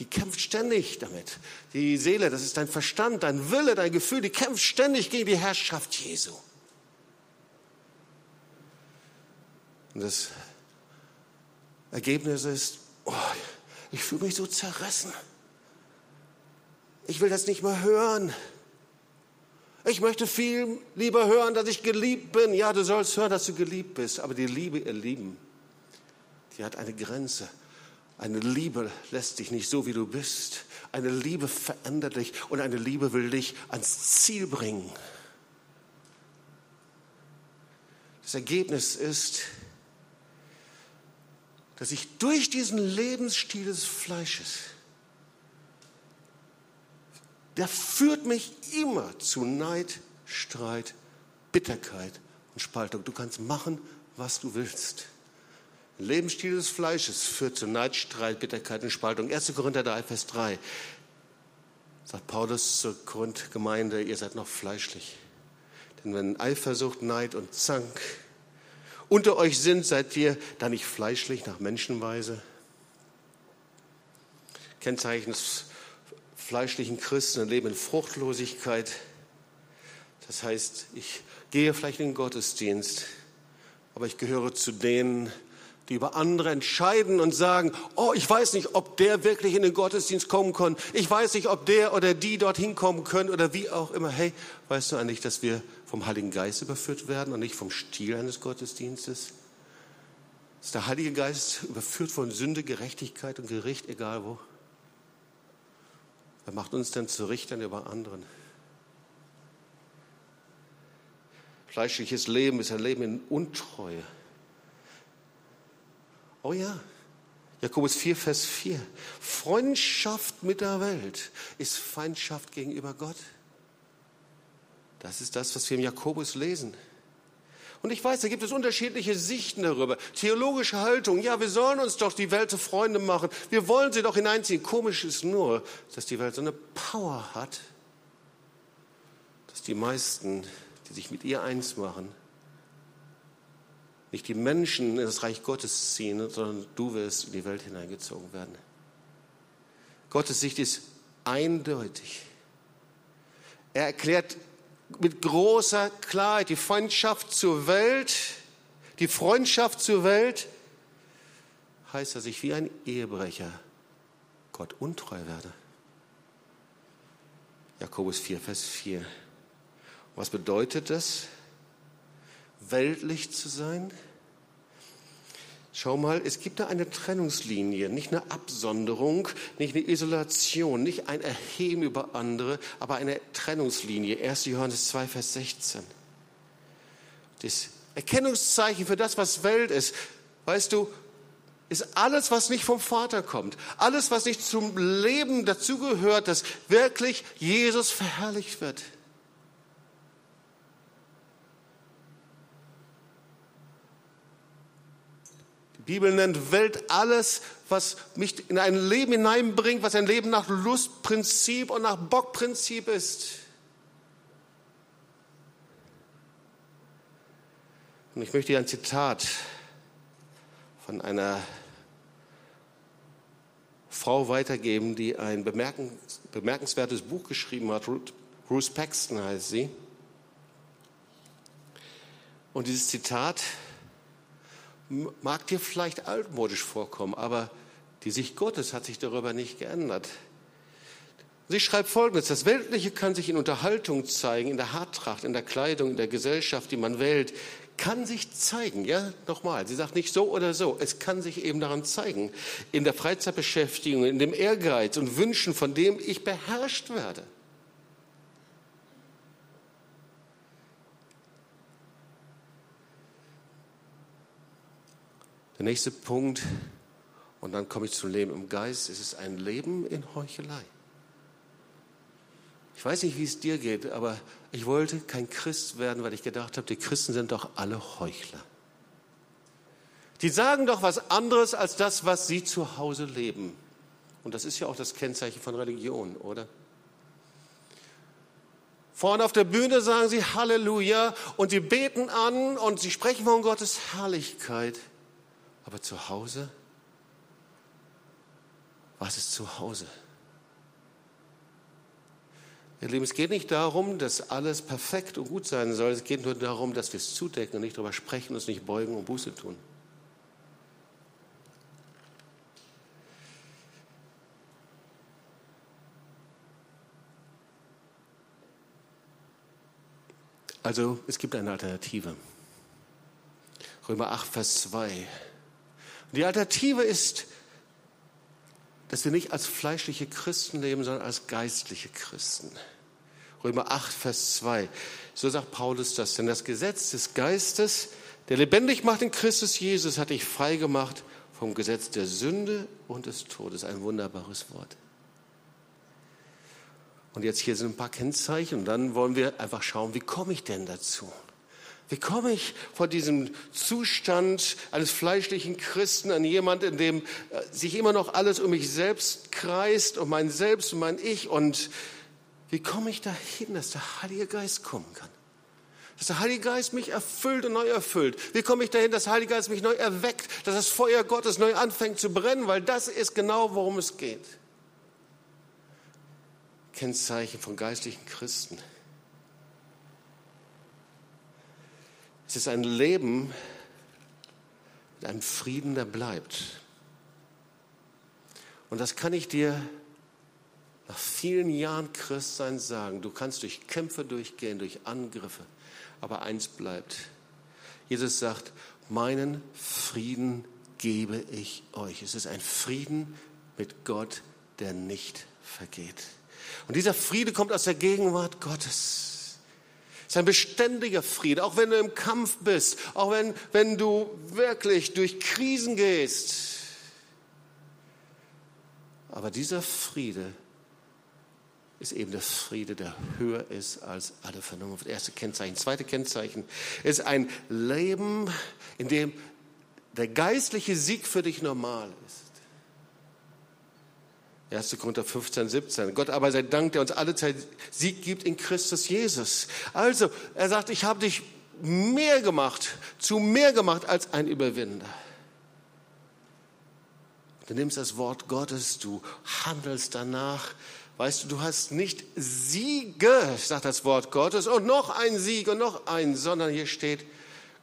die kämpft ständig damit. Die Seele, das ist dein Verstand, dein Wille, dein Gefühl, die kämpft ständig gegen die Herrschaft Jesu. Und das Ergebnis ist, oh, ich fühle mich so zerrissen. Ich will das nicht mehr hören. Ich möchte viel lieber hören, dass ich geliebt bin. Ja, du sollst hören, dass du geliebt bist. Aber die Liebe, ihr Lieben, die hat eine Grenze. Eine Liebe lässt dich nicht so, wie du bist. Eine Liebe verändert dich und eine Liebe will dich ans Ziel bringen. Das Ergebnis ist, dass ich durch diesen Lebensstil des Fleisches, der führt mich immer zu Neid, Streit, Bitterkeit und Spaltung. Du kannst machen, was du willst. Lebensstil des Fleisches führt zu Neid, Streit, Bitterkeit und Spaltung. 1. Korinther 3, Vers 3 sagt Paulus zur Grundgemeinde, ihr seid noch fleischlich. Denn wenn Eifersucht, Neid und Zank unter euch sind, seid ihr da nicht fleischlich nach Menschenweise? Kennzeichen des fleischlichen Christen leben in Fruchtlosigkeit. Das heißt, ich gehe vielleicht in den Gottesdienst, aber ich gehöre zu denen, die über andere entscheiden und sagen, oh, ich weiß nicht, ob der wirklich in den Gottesdienst kommen kann. Ich weiß nicht, ob der oder die dorthin kommen können oder wie auch immer. Hey, weißt du eigentlich, dass wir vom Heiligen Geist überführt werden und nicht vom Stil eines Gottesdienstes? Ist der Heilige Geist überführt von Sünde, Gerechtigkeit und Gericht, egal wo? Wer macht uns denn zu Richtern über anderen? Fleischliches Leben ist ein Leben in Untreue. Oh ja, Jakobus 4, Vers 4. Freundschaft mit der Welt ist Feindschaft gegenüber Gott. Das ist das, was wir im Jakobus lesen. Und ich weiß, da gibt es unterschiedliche Sichten darüber. Theologische Haltung, ja, wir sollen uns doch die Welt zu Freunde machen. Wir wollen sie doch hineinziehen. Komisch ist nur, dass die Welt so eine Power hat, dass die meisten, die sich mit ihr eins machen, nicht die Menschen in das Reich Gottes ziehen, sondern du wirst in die Welt hineingezogen werden. Gottes Sicht ist eindeutig. Er erklärt mit großer Klarheit die Freundschaft zur Welt, die Freundschaft zur Welt heißt, dass ich wie ein Ehebrecher Gott untreu werde. Jakobus 4, Vers 4. Was bedeutet das? Weltlich zu sein? Schau mal, es gibt da eine Trennungslinie, nicht eine Absonderung, nicht eine Isolation, nicht ein Erheben über andere, aber eine Trennungslinie. 1. Johannes 2, Vers 16. Das Erkennungszeichen für das, was Welt ist, weißt du, ist alles, was nicht vom Vater kommt, alles, was nicht zum Leben dazugehört, dass wirklich Jesus verherrlicht wird. Bibel nennt Welt alles, was mich in ein Leben hineinbringt, was ein Leben nach Lustprinzip und nach Bockprinzip ist. Und ich möchte dir ein Zitat von einer Frau weitergeben, die ein bemerkenswertes Buch geschrieben hat. Bruce Paxton heißt sie. Und dieses Zitat mag dir vielleicht altmodisch vorkommen, aber die Sicht Gottes hat sich darüber nicht geändert. Sie schreibt Folgendes, das Weltliche kann sich in Unterhaltung zeigen, in der Haartracht, in der Kleidung, in der Gesellschaft, die man wählt, kann sich zeigen, ja, nochmal, sie sagt nicht so oder so, es kann sich eben daran zeigen, in der Freizeitbeschäftigung, in dem Ehrgeiz und Wünschen, von dem ich beherrscht werde. Der nächste Punkt, und dann komme ich zum Leben im Geist, es ist ein Leben in Heuchelei. Ich weiß nicht, wie es dir geht, aber ich wollte kein Christ werden, weil ich gedacht habe, die Christen sind doch alle Heuchler. Die sagen doch was anderes als das, was sie zu Hause leben. Und das ist ja auch das Kennzeichen von Religion, oder? Vorne auf der Bühne sagen sie Halleluja und sie beten an und sie sprechen von Gottes Herrlichkeit. Aber zu Hause was ist zu Hause? Ihr Lieben, es geht nicht darum, dass alles perfekt und gut sein soll. Es geht nur darum, dass wir es zudecken und nicht darüber sprechen, uns nicht beugen und Buße tun. Also es gibt eine Alternative. Römer 8, Vers 2. Die Alternative ist, dass wir nicht als fleischliche Christen leben, sondern als geistliche Christen. Römer 8, Vers 2. So sagt Paulus das. Denn das Gesetz des Geistes, der lebendig macht in Christus Jesus, hat dich frei gemacht vom Gesetz der Sünde und des Todes. Ein wunderbares Wort. Und jetzt hier sind ein paar Kennzeichen und dann wollen wir einfach schauen, wie komme ich denn dazu? Wie komme ich von diesem Zustand eines fleischlichen Christen an jemand, in dem äh, sich immer noch alles um mich selbst kreist, um mein Selbst, um mein Ich und wie komme ich dahin, dass der Heilige Geist kommen kann? Dass der Heilige Geist mich erfüllt und neu erfüllt. Wie komme ich dahin, dass der Heilige Geist mich neu erweckt, dass das Feuer Gottes neu anfängt zu brennen, weil das ist genau, worum es geht. Kennzeichen von geistlichen Christen. Es ist ein Leben mit einem Frieden, der bleibt. Und das kann ich dir nach vielen Jahren Christsein sagen. Du kannst durch Kämpfe durchgehen, durch Angriffe, aber eins bleibt. Jesus sagt, meinen Frieden gebe ich euch. Es ist ein Frieden mit Gott, der nicht vergeht. Und dieser Friede kommt aus der Gegenwart Gottes. Ist ein beständiger Friede, auch wenn du im Kampf bist, auch wenn, wenn du wirklich durch Krisen gehst. Aber dieser Friede ist eben der Friede, der höher ist als alle Vernunft. Erste Kennzeichen. Zweite Kennzeichen ist ein Leben, in dem der geistliche Sieg für dich normal ist. 1. Korinther 15, 17. Gott aber sei Dank, der uns alle Zeit Sieg gibt in Christus Jesus. Also, er sagt, ich habe dich mehr gemacht, zu mehr gemacht als ein Überwinder. Du nimmst das Wort Gottes, du handelst danach. Weißt du, du hast nicht Siege, sagt das Wort Gottes, und noch ein Sieg und noch ein, sondern hier steht,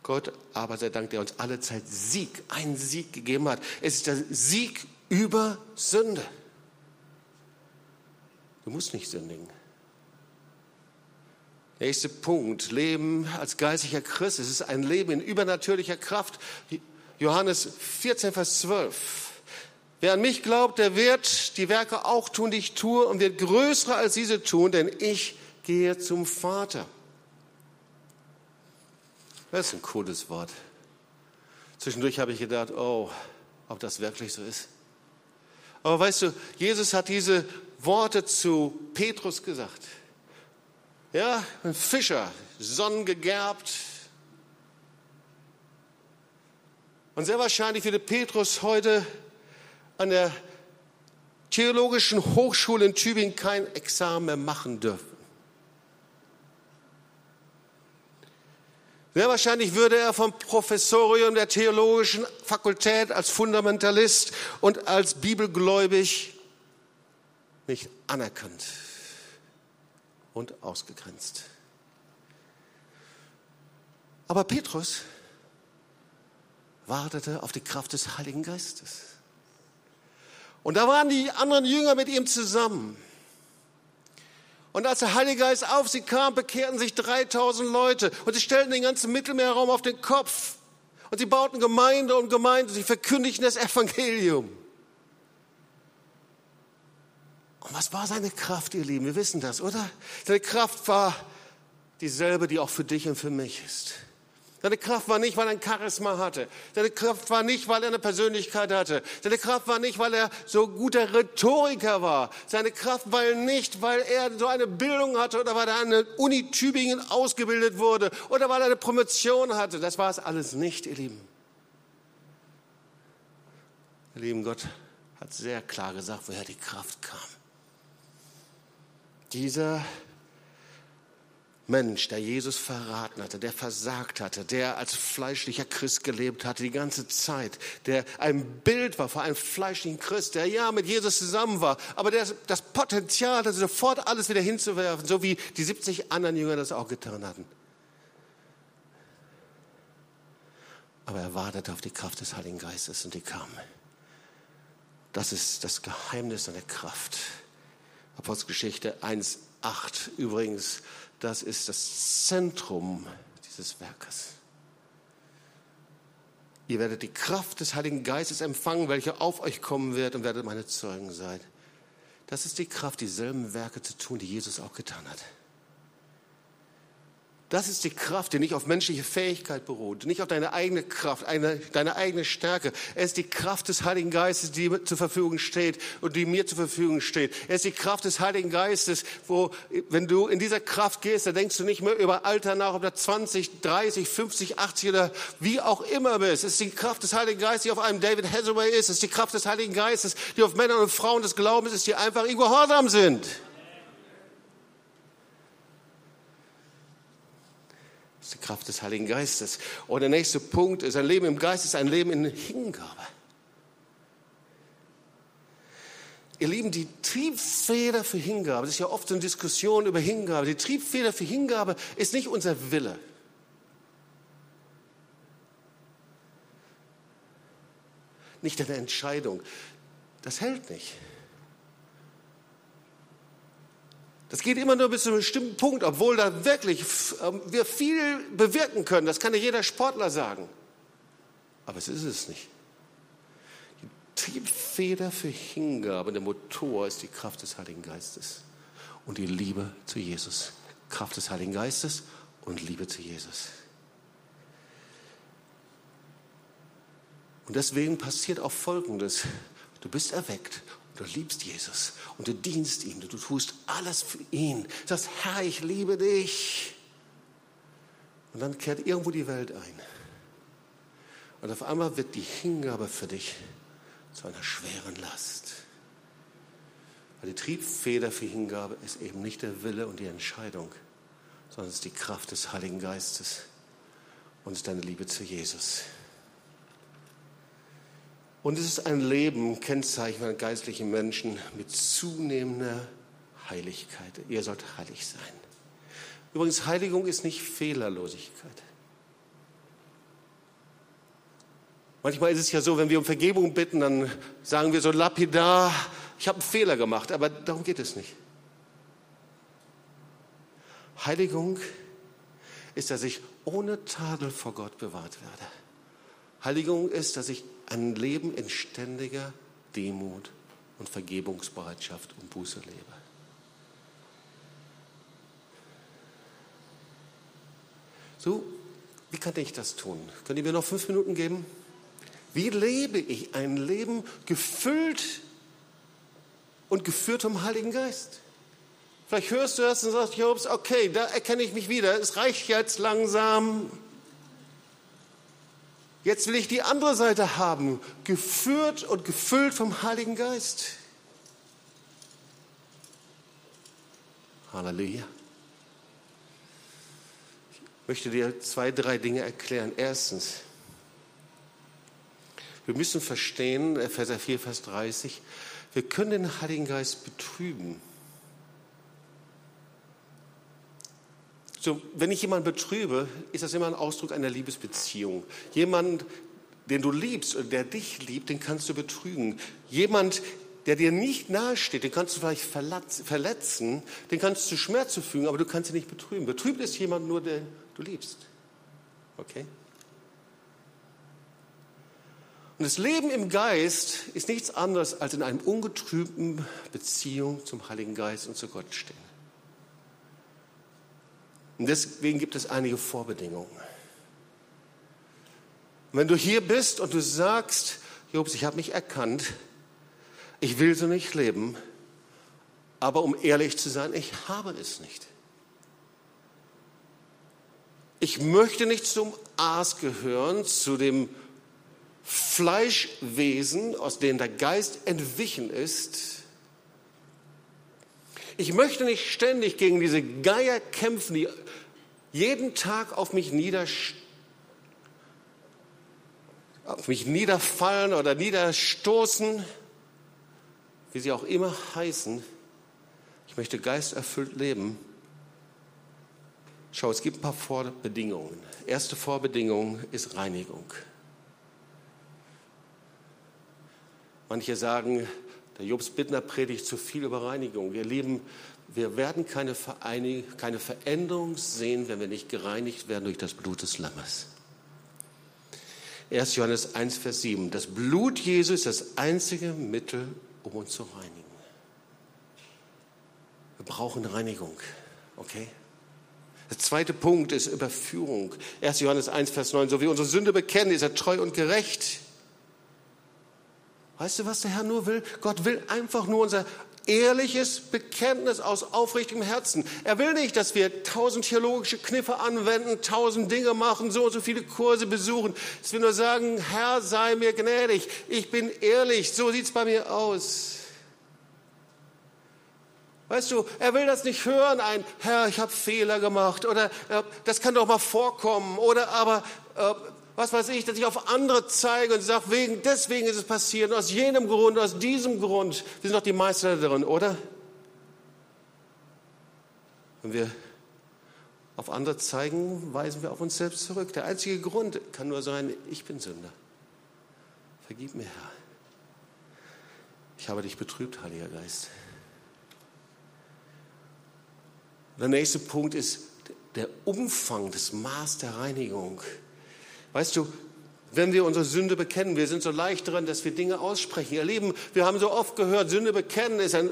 Gott, aber sei Dank, der uns alle Zeit Sieg, einen Sieg gegeben hat. Es ist der Sieg über Sünde. Du musst nicht sündigen. Nächster Punkt, Leben als geistlicher Christ. Es ist ein Leben in übernatürlicher Kraft. Johannes 14, Vers 12. Wer an mich glaubt, der wird die Werke auch tun, die ich tue, und wird größere als diese tun, denn ich gehe zum Vater. Das ist ein cooles Wort. Zwischendurch habe ich gedacht, oh, ob das wirklich so ist. Aber weißt du, Jesus hat diese Worte zu Petrus gesagt. Ja, ein Fischer, sonnengegerbt. Und sehr wahrscheinlich würde Petrus heute an der Theologischen Hochschule in Tübingen kein Examen mehr machen dürfen. Sehr wahrscheinlich würde er vom Professorium der Theologischen Fakultät als Fundamentalist und als bibelgläubig nicht anerkannt und ausgegrenzt. Aber Petrus wartete auf die Kraft des Heiligen Geistes. Und da waren die anderen Jünger mit ihm zusammen. Und als der Heilige Geist auf sie kam, bekehrten sich 3000 Leute und sie stellten den ganzen Mittelmeerraum auf den Kopf. Und sie bauten Gemeinde und Gemeinde, sie verkündigten das Evangelium. Und was war seine Kraft, ihr Lieben? Wir wissen das, oder? Seine Kraft war dieselbe, die auch für dich und für mich ist. Seine Kraft war nicht, weil er ein Charisma hatte. Seine Kraft war nicht, weil er eine Persönlichkeit hatte. Seine Kraft war nicht, weil er so guter Rhetoriker war. Seine Kraft war nicht, weil er so eine Bildung hatte oder weil er an der Uni Tübingen ausgebildet wurde oder weil er eine Promotion hatte. Das war es alles nicht, ihr Lieben. Ihr Lieben, Gott hat sehr klar gesagt, woher die Kraft kam. Dieser Mensch, der Jesus verraten hatte, der versagt hatte, der als fleischlicher Christ gelebt hatte die ganze Zeit, der ein Bild war für einen fleischlichen Christ, der ja mit Jesus zusammen war, aber der das Potenzial hatte, sofort alles wieder hinzuwerfen, so wie die 70 anderen Jünger das auch getan hatten. Aber er wartete auf die Kraft des Heiligen Geistes und die kam. Das ist das Geheimnis der Kraft. Apostelgeschichte 1, 8 übrigens das ist das Zentrum dieses Werkes. Ihr werdet die Kraft des Heiligen Geistes empfangen, welche auf euch kommen wird und werdet meine Zeugen sein. Das ist die Kraft, dieselben Werke zu tun, die Jesus auch getan hat. Das ist die Kraft, die nicht auf menschliche Fähigkeit beruht, nicht auf deine eigene Kraft, eine, deine eigene Stärke. Es ist die Kraft des Heiligen Geistes, die zur Verfügung steht und die mir zur Verfügung steht. Es ist die Kraft des Heiligen Geistes, wo, wenn du in dieser Kraft gehst, dann denkst du nicht mehr über Alter nach, ob du 20, 30, 50, 80 oder wie auch immer bist. Es ist die Kraft des Heiligen Geistes, die auf einem David Hathaway ist. Es ist die Kraft des Heiligen Geistes, die auf Männer und Frauen des Glaubens ist, die einfach im Gehorsam sind. Ist die Kraft des Heiligen Geistes. Und der nächste Punkt ist, ein Leben im Geist ist ein Leben in Hingabe. Ihr Lieben, die Triebfeder für Hingabe, das ist ja oft eine Diskussion über Hingabe, die Triebfeder für Hingabe ist nicht unser Wille. Nicht eine Entscheidung. Das hält nicht. Das geht immer nur bis zu einem bestimmten Punkt, obwohl da wirklich ähm, wir viel bewirken können. Das kann ja jeder Sportler sagen. Aber es ist es nicht. Die Triebfeder für Hingabe, der Motor ist die Kraft des Heiligen Geistes und die Liebe zu Jesus. Kraft des Heiligen Geistes und Liebe zu Jesus. Und deswegen passiert auch Folgendes. Du bist erweckt Du liebst Jesus und du dienst ihm, du tust alles für ihn. Du sagst, Herr, ich liebe dich. Und dann kehrt irgendwo die Welt ein. Und auf einmal wird die Hingabe für dich zu einer schweren Last. Weil die Triebfeder für Hingabe ist eben nicht der Wille und die Entscheidung, sondern es ist die Kraft des Heiligen Geistes und es ist deine Liebe zu Jesus. Und es ist ein Leben, Kennzeichen von geistlichen Menschen mit zunehmender Heiligkeit. Ihr sollt heilig sein. Übrigens, Heiligung ist nicht Fehlerlosigkeit. Manchmal ist es ja so, wenn wir um Vergebung bitten, dann sagen wir so lapidar, ich habe einen Fehler gemacht, aber darum geht es nicht. Heiligung ist, dass ich ohne Tadel vor Gott bewahrt werde. Heiligung ist, dass ich ein Leben in ständiger Demut und Vergebungsbereitschaft und Buße lebe. So, wie kann ich das tun? Könnt ihr mir noch fünf Minuten geben? Wie lebe ich ein Leben gefüllt und geführt vom Heiligen Geist? Vielleicht hörst du das und sagst, Jobs, okay, da erkenne ich mich wieder. Es reicht jetzt langsam. Jetzt will ich die andere Seite haben, geführt und gefüllt vom Heiligen Geist. Halleluja. Ich möchte dir zwei, drei Dinge erklären. Erstens, wir müssen verstehen, Vers 4, Vers 30, wir können den Heiligen Geist betrüben. So, wenn ich jemanden betrübe, ist das immer ein Ausdruck einer Liebesbeziehung. Jemand, den du liebst und der dich liebt, den kannst du betrügen. Jemand, der dir nicht nahesteht, den kannst du vielleicht verletzen, den kannst du Schmerz zufügen, aber du kannst ihn nicht betrüben. Betrübt ist jemand nur, den du liebst. Okay? Und das Leben im Geist ist nichts anderes als in einem ungetrübten Beziehung zum Heiligen Geist und zu Gott stehen. Und deswegen gibt es einige Vorbedingungen. Wenn du hier bist und du sagst, Jobs, ich habe mich erkannt, ich will so nicht leben, aber um ehrlich zu sein, ich habe es nicht. Ich möchte nicht zum Aas gehören, zu dem Fleischwesen, aus dem der Geist entwichen ist. Ich möchte nicht ständig gegen diese Geier kämpfen, die jeden Tag auf mich niederstehen auf mich niederfallen oder niederstoßen, wie sie auch immer heißen. Ich möchte geisterfüllt leben. Schau, es gibt ein paar Vorbedingungen. Erste Vorbedingung ist Reinigung. Manche sagen, der Jobs Bittner predigt zu viel über Reinigung. Wir lieben, wir werden keine, keine Veränderung sehen, wenn wir nicht gereinigt werden durch das Blut des Lammes. 1. Johannes 1, Vers 7. Das Blut Jesu ist das einzige Mittel, um uns zu reinigen. Wir brauchen Reinigung. Okay? Der zweite Punkt ist Überführung. 1. Johannes 1, Vers 9. So wie unsere Sünde bekennen, ist er treu und gerecht. Weißt du, was der Herr nur will? Gott will einfach nur unser ehrliches Bekenntnis aus aufrichtigem Herzen. Er will nicht, dass wir tausend theologische Kniffe anwenden, tausend Dinge machen, so und so viele Kurse besuchen. Es will nur sagen, Herr, sei mir gnädig. Ich bin ehrlich. So sieht's bei mir aus. Weißt du, er will das nicht hören, ein Herr, ich habe Fehler gemacht oder äh, das kann doch mal vorkommen oder aber äh, was weiß ich, dass ich auf andere zeige und sage, wegen, deswegen ist es passiert, aus jenem Grund, aus diesem Grund. Wir sind doch die Meister darin, oder? Wenn wir auf andere zeigen, weisen wir auf uns selbst zurück. Der einzige Grund kann nur sein, ich bin Sünder. Vergib mir, Herr. Ich habe dich betrübt, Heiliger Geist. Der nächste Punkt ist der Umfang, das Maß der Reinigung. Weißt du, wenn wir unsere Sünde bekennen, wir sind so leicht drin, dass wir Dinge aussprechen. Ihr Lieben, wir haben so oft gehört, Sünde bekennen ist ein,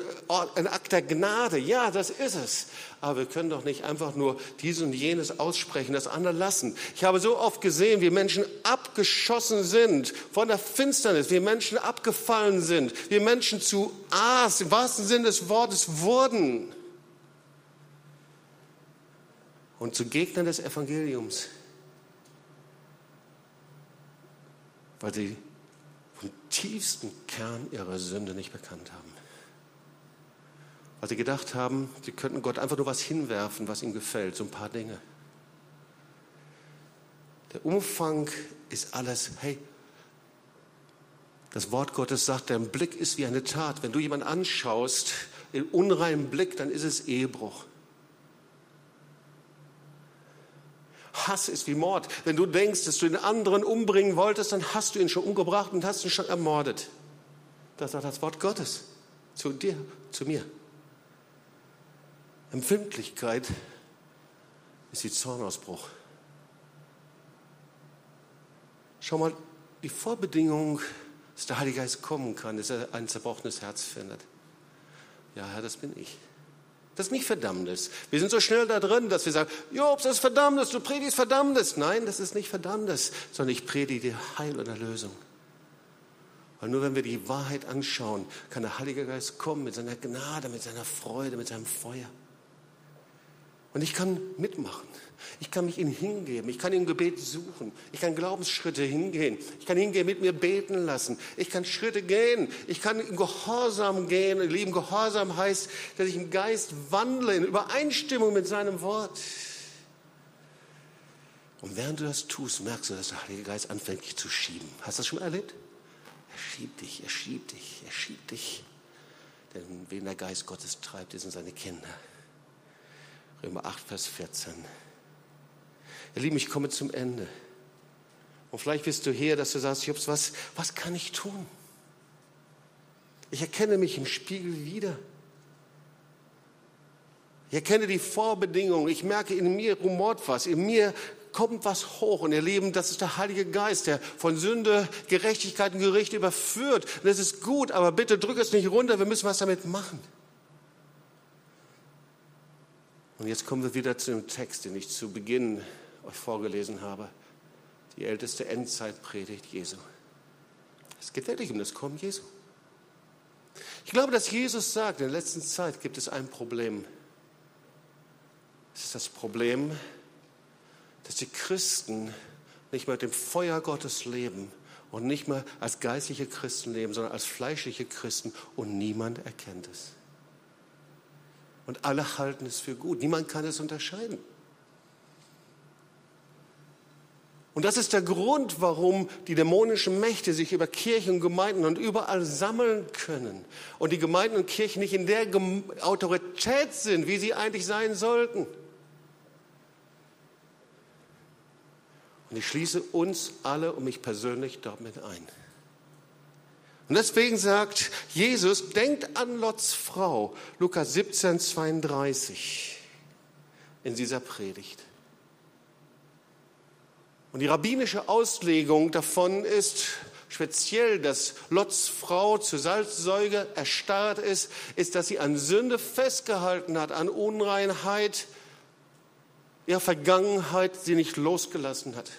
ein Akt der Gnade. Ja, das ist es. Aber wir können doch nicht einfach nur dies und jenes aussprechen, das andere lassen. Ich habe so oft gesehen, wie Menschen abgeschossen sind von der Finsternis, wie Menschen abgefallen sind, wie Menschen zu Aas, im wahrsten Sinne des Wortes, wurden. Und zu Gegnern des Evangeliums. Weil sie vom tiefsten Kern ihrer Sünde nicht bekannt haben. Weil sie gedacht haben, sie könnten Gott einfach nur was hinwerfen, was ihm gefällt, so ein paar Dinge. Der Umfang ist alles, hey, das Wort Gottes sagt, dein Blick ist wie eine Tat. Wenn du jemanden anschaust, in unreinem Blick, dann ist es Ehebruch. Hass ist wie Mord. Wenn du denkst, dass du den anderen umbringen wolltest, dann hast du ihn schon umgebracht und hast ihn schon ermordet. Das sagt das Wort Gottes zu dir, zu mir. Empfindlichkeit ist die Zornausbruch. Schau mal, die Vorbedingung, dass der Heilige Geist kommen kann, dass er ein zerbrochenes Herz findet. Ja, Herr, das bin ich. Das ist nicht Verdammnis. Wir sind so schnell da drin, dass wir sagen, Jobs, das ist Verdammnis, du predigst Verdammnis. Nein, das ist nicht Verdammnis, sondern ich predige Heil und Erlösung. Weil nur wenn wir die Wahrheit anschauen, kann der Heilige Geist kommen mit seiner Gnade, mit seiner Freude, mit seinem Feuer. Und ich kann mitmachen. Ich kann mich ihm hingeben. Ich kann ihm Gebet suchen. Ich kann Glaubensschritte hingehen. Ich kann hingehen, mit mir beten lassen. Ich kann Schritte gehen. Ich kann in Gehorsam gehen. Lieben, Gehorsam heißt, dass ich im Geist wandle, in Übereinstimmung mit seinem Wort. Und während du das tust, merkst du, dass der Heilige Geist anfängt, dich zu schieben. Hast du das schon mal erlebt? Er schiebt dich, er schiebt dich, er schiebt dich. Denn wen der Geist Gottes treibt, sind seine Kinder. Römer 8, Vers 14. Ihr Lieben, ich komme zum Ende. Und vielleicht bist du hier, dass du sagst, Jobs, was, was kann ich tun? Ich erkenne mich im Spiegel wieder. Ich erkenne die Vorbedingungen. Ich merke, in mir rumort was. In mir kommt was hoch. Und ihr Lieben, das ist der Heilige Geist, der von Sünde, Gerechtigkeit und Gericht überführt. Und das ist gut, aber bitte drück es nicht runter. Wir müssen was damit machen. Und jetzt kommen wir wieder zu dem Text, den ich zu Beginn euch vorgelesen habe. Die älteste Endzeitpredigt Jesu. Es geht wirklich um das Kommen Jesu. Ich glaube, dass Jesus sagt, in der letzten Zeit gibt es ein Problem. Es ist das Problem, dass die Christen nicht mehr mit dem Feuer Gottes leben und nicht mehr als geistliche Christen leben, sondern als fleischliche Christen und niemand erkennt es. Und alle halten es für gut. Niemand kann es unterscheiden. Und das ist der Grund, warum die dämonischen Mächte sich über Kirchen und Gemeinden und überall sammeln können. Und die Gemeinden und Kirchen nicht in der Autorität sind, wie sie eigentlich sein sollten. Und ich schließe uns alle und mich persönlich damit ein. Und deswegen sagt Jesus, denkt an Lots Frau, Lukas 17, 32, in dieser Predigt. Und die rabbinische Auslegung davon ist speziell, dass Lots Frau zur Salzsäuge erstarrt ist, ist, dass sie an Sünde festgehalten hat, an Unreinheit, ihrer Vergangenheit sie nicht losgelassen hat.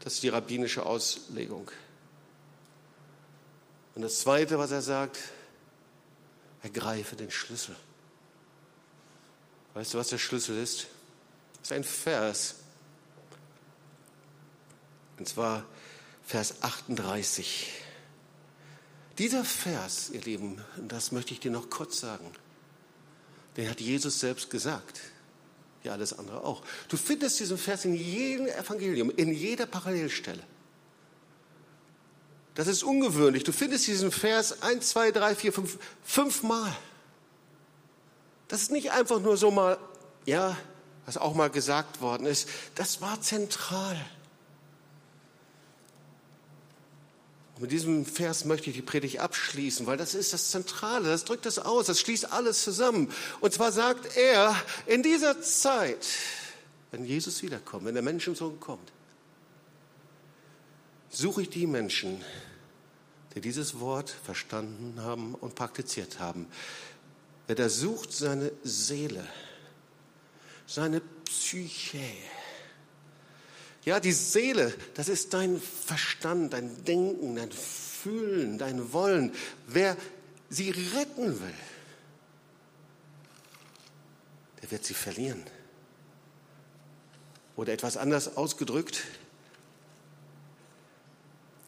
Das ist die rabbinische Auslegung. Und das Zweite, was er sagt, ergreife den Schlüssel. Weißt du, was der Schlüssel ist? Das ist ein Vers. Und zwar Vers 38. Dieser Vers, ihr Lieben, das möchte ich dir noch kurz sagen, den hat Jesus selbst gesagt. Ja, alles andere auch. Du findest diesen Vers in jedem Evangelium, in jeder Parallelstelle. Das ist ungewöhnlich. Du findest diesen Vers 1, 2, 3, 4, 5, fünfmal. Das ist nicht einfach nur so mal, ja, was auch mal gesagt worden ist. Das war zentral. Und mit diesem Vers möchte ich die Predigt abschließen, weil das ist das Zentrale, das drückt das aus, das schließt alles zusammen. Und zwar sagt er, in dieser Zeit, wenn Jesus wiederkommt, wenn der Menschensohn kommt, suche ich die Menschen, die dieses Wort verstanden haben und praktiziert haben. Wer da sucht seine Seele, seine Psyche, ja, die Seele, das ist dein Verstand, dein Denken, dein Fühlen, dein Wollen. Wer sie retten will, der wird sie verlieren. Oder etwas anders ausgedrückt,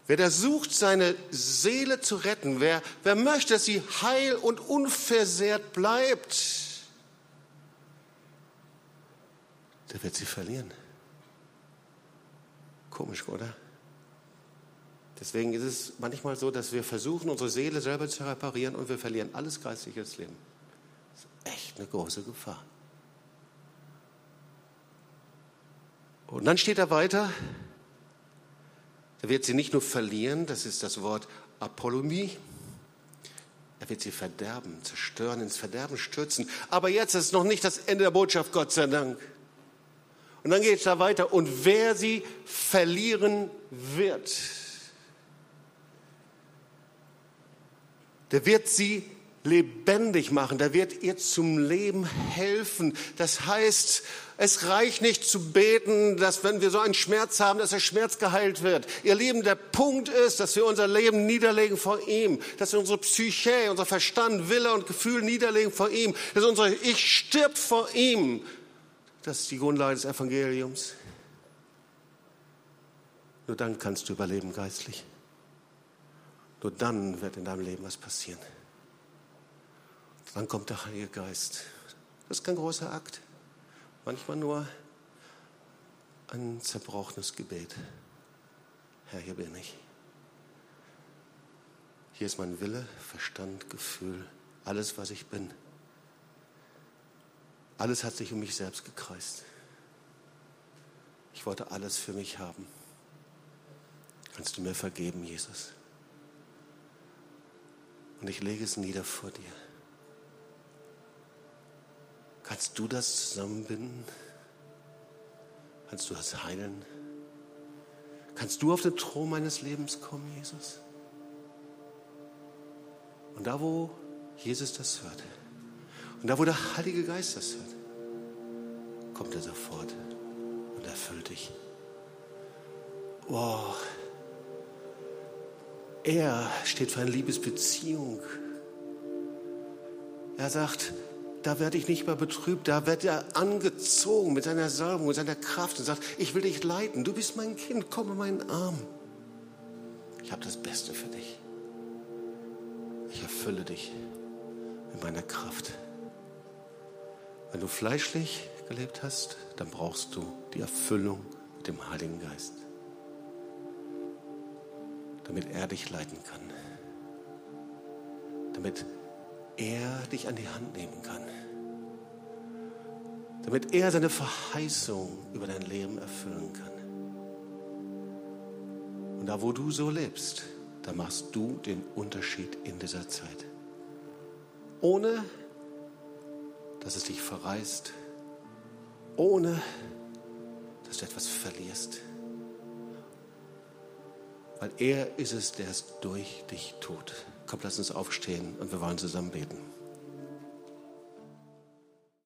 wer da sucht, seine Seele zu retten, wer, wer möchte, dass sie heil und unversehrt bleibt, der wird sie verlieren. Komisch, oder? Deswegen ist es manchmal so, dass wir versuchen, unsere Seele selber zu reparieren und wir verlieren alles geistiges Leben. Das ist echt eine große Gefahr. Und dann steht er weiter, er wird sie nicht nur verlieren, das ist das Wort Apollomie, er wird sie verderben, zerstören, ins Verderben stürzen. Aber jetzt ist noch nicht das Ende der Botschaft, Gott sei Dank. Und dann geht es da weiter. Und wer sie verlieren wird, der wird sie lebendig machen, der wird ihr zum Leben helfen. Das heißt, es reicht nicht zu beten, dass wenn wir so einen Schmerz haben, dass der Schmerz geheilt wird. Ihr Lieben, der Punkt ist, dass wir unser Leben niederlegen vor ihm, dass wir unsere Psyche, unser Verstand, Wille und Gefühl niederlegen vor ihm, dass unser Ich stirbt vor ihm, das ist die Grundlage des Evangeliums. Nur dann kannst du überleben geistlich. Nur dann wird in deinem Leben was passieren. Dann kommt der Heilige Geist. Das ist kein großer Akt. Manchmal nur ein zerbrochenes Gebet. Herr, hier bin ich. Hier ist mein Wille, Verstand, Gefühl, alles, was ich bin. Alles hat sich um mich selbst gekreist. Ich wollte alles für mich haben. Kannst du mir vergeben, Jesus? Und ich lege es nieder vor dir. Kannst du das zusammenbinden? Kannst du das heilen? Kannst du auf den Thron meines Lebens kommen, Jesus? Und da, wo Jesus das hört, und da, wo der Heilige Geist das hört, kommt er sofort und erfüllt dich. Oh, er steht für eine Liebesbeziehung. Er sagt, da werde ich nicht mehr betrübt, da wird er angezogen mit seiner Salbung, mit seiner Kraft und sagt, ich will dich leiten, du bist mein Kind, komm in meinen Arm. Ich habe das Beste für dich. Ich erfülle dich mit meiner Kraft. Wenn du fleischlich gelebt hast, dann brauchst du die Erfüllung mit dem Heiligen Geist, damit er dich leiten kann, damit er dich an die Hand nehmen kann, damit er seine Verheißung über dein Leben erfüllen kann. Und da, wo du so lebst, da machst du den Unterschied in dieser Zeit. Ohne dass es dich verreißt, ohne dass du etwas verlierst. Weil er ist es, der es durch dich tut. Komm, lass uns aufstehen und wir wollen zusammen beten.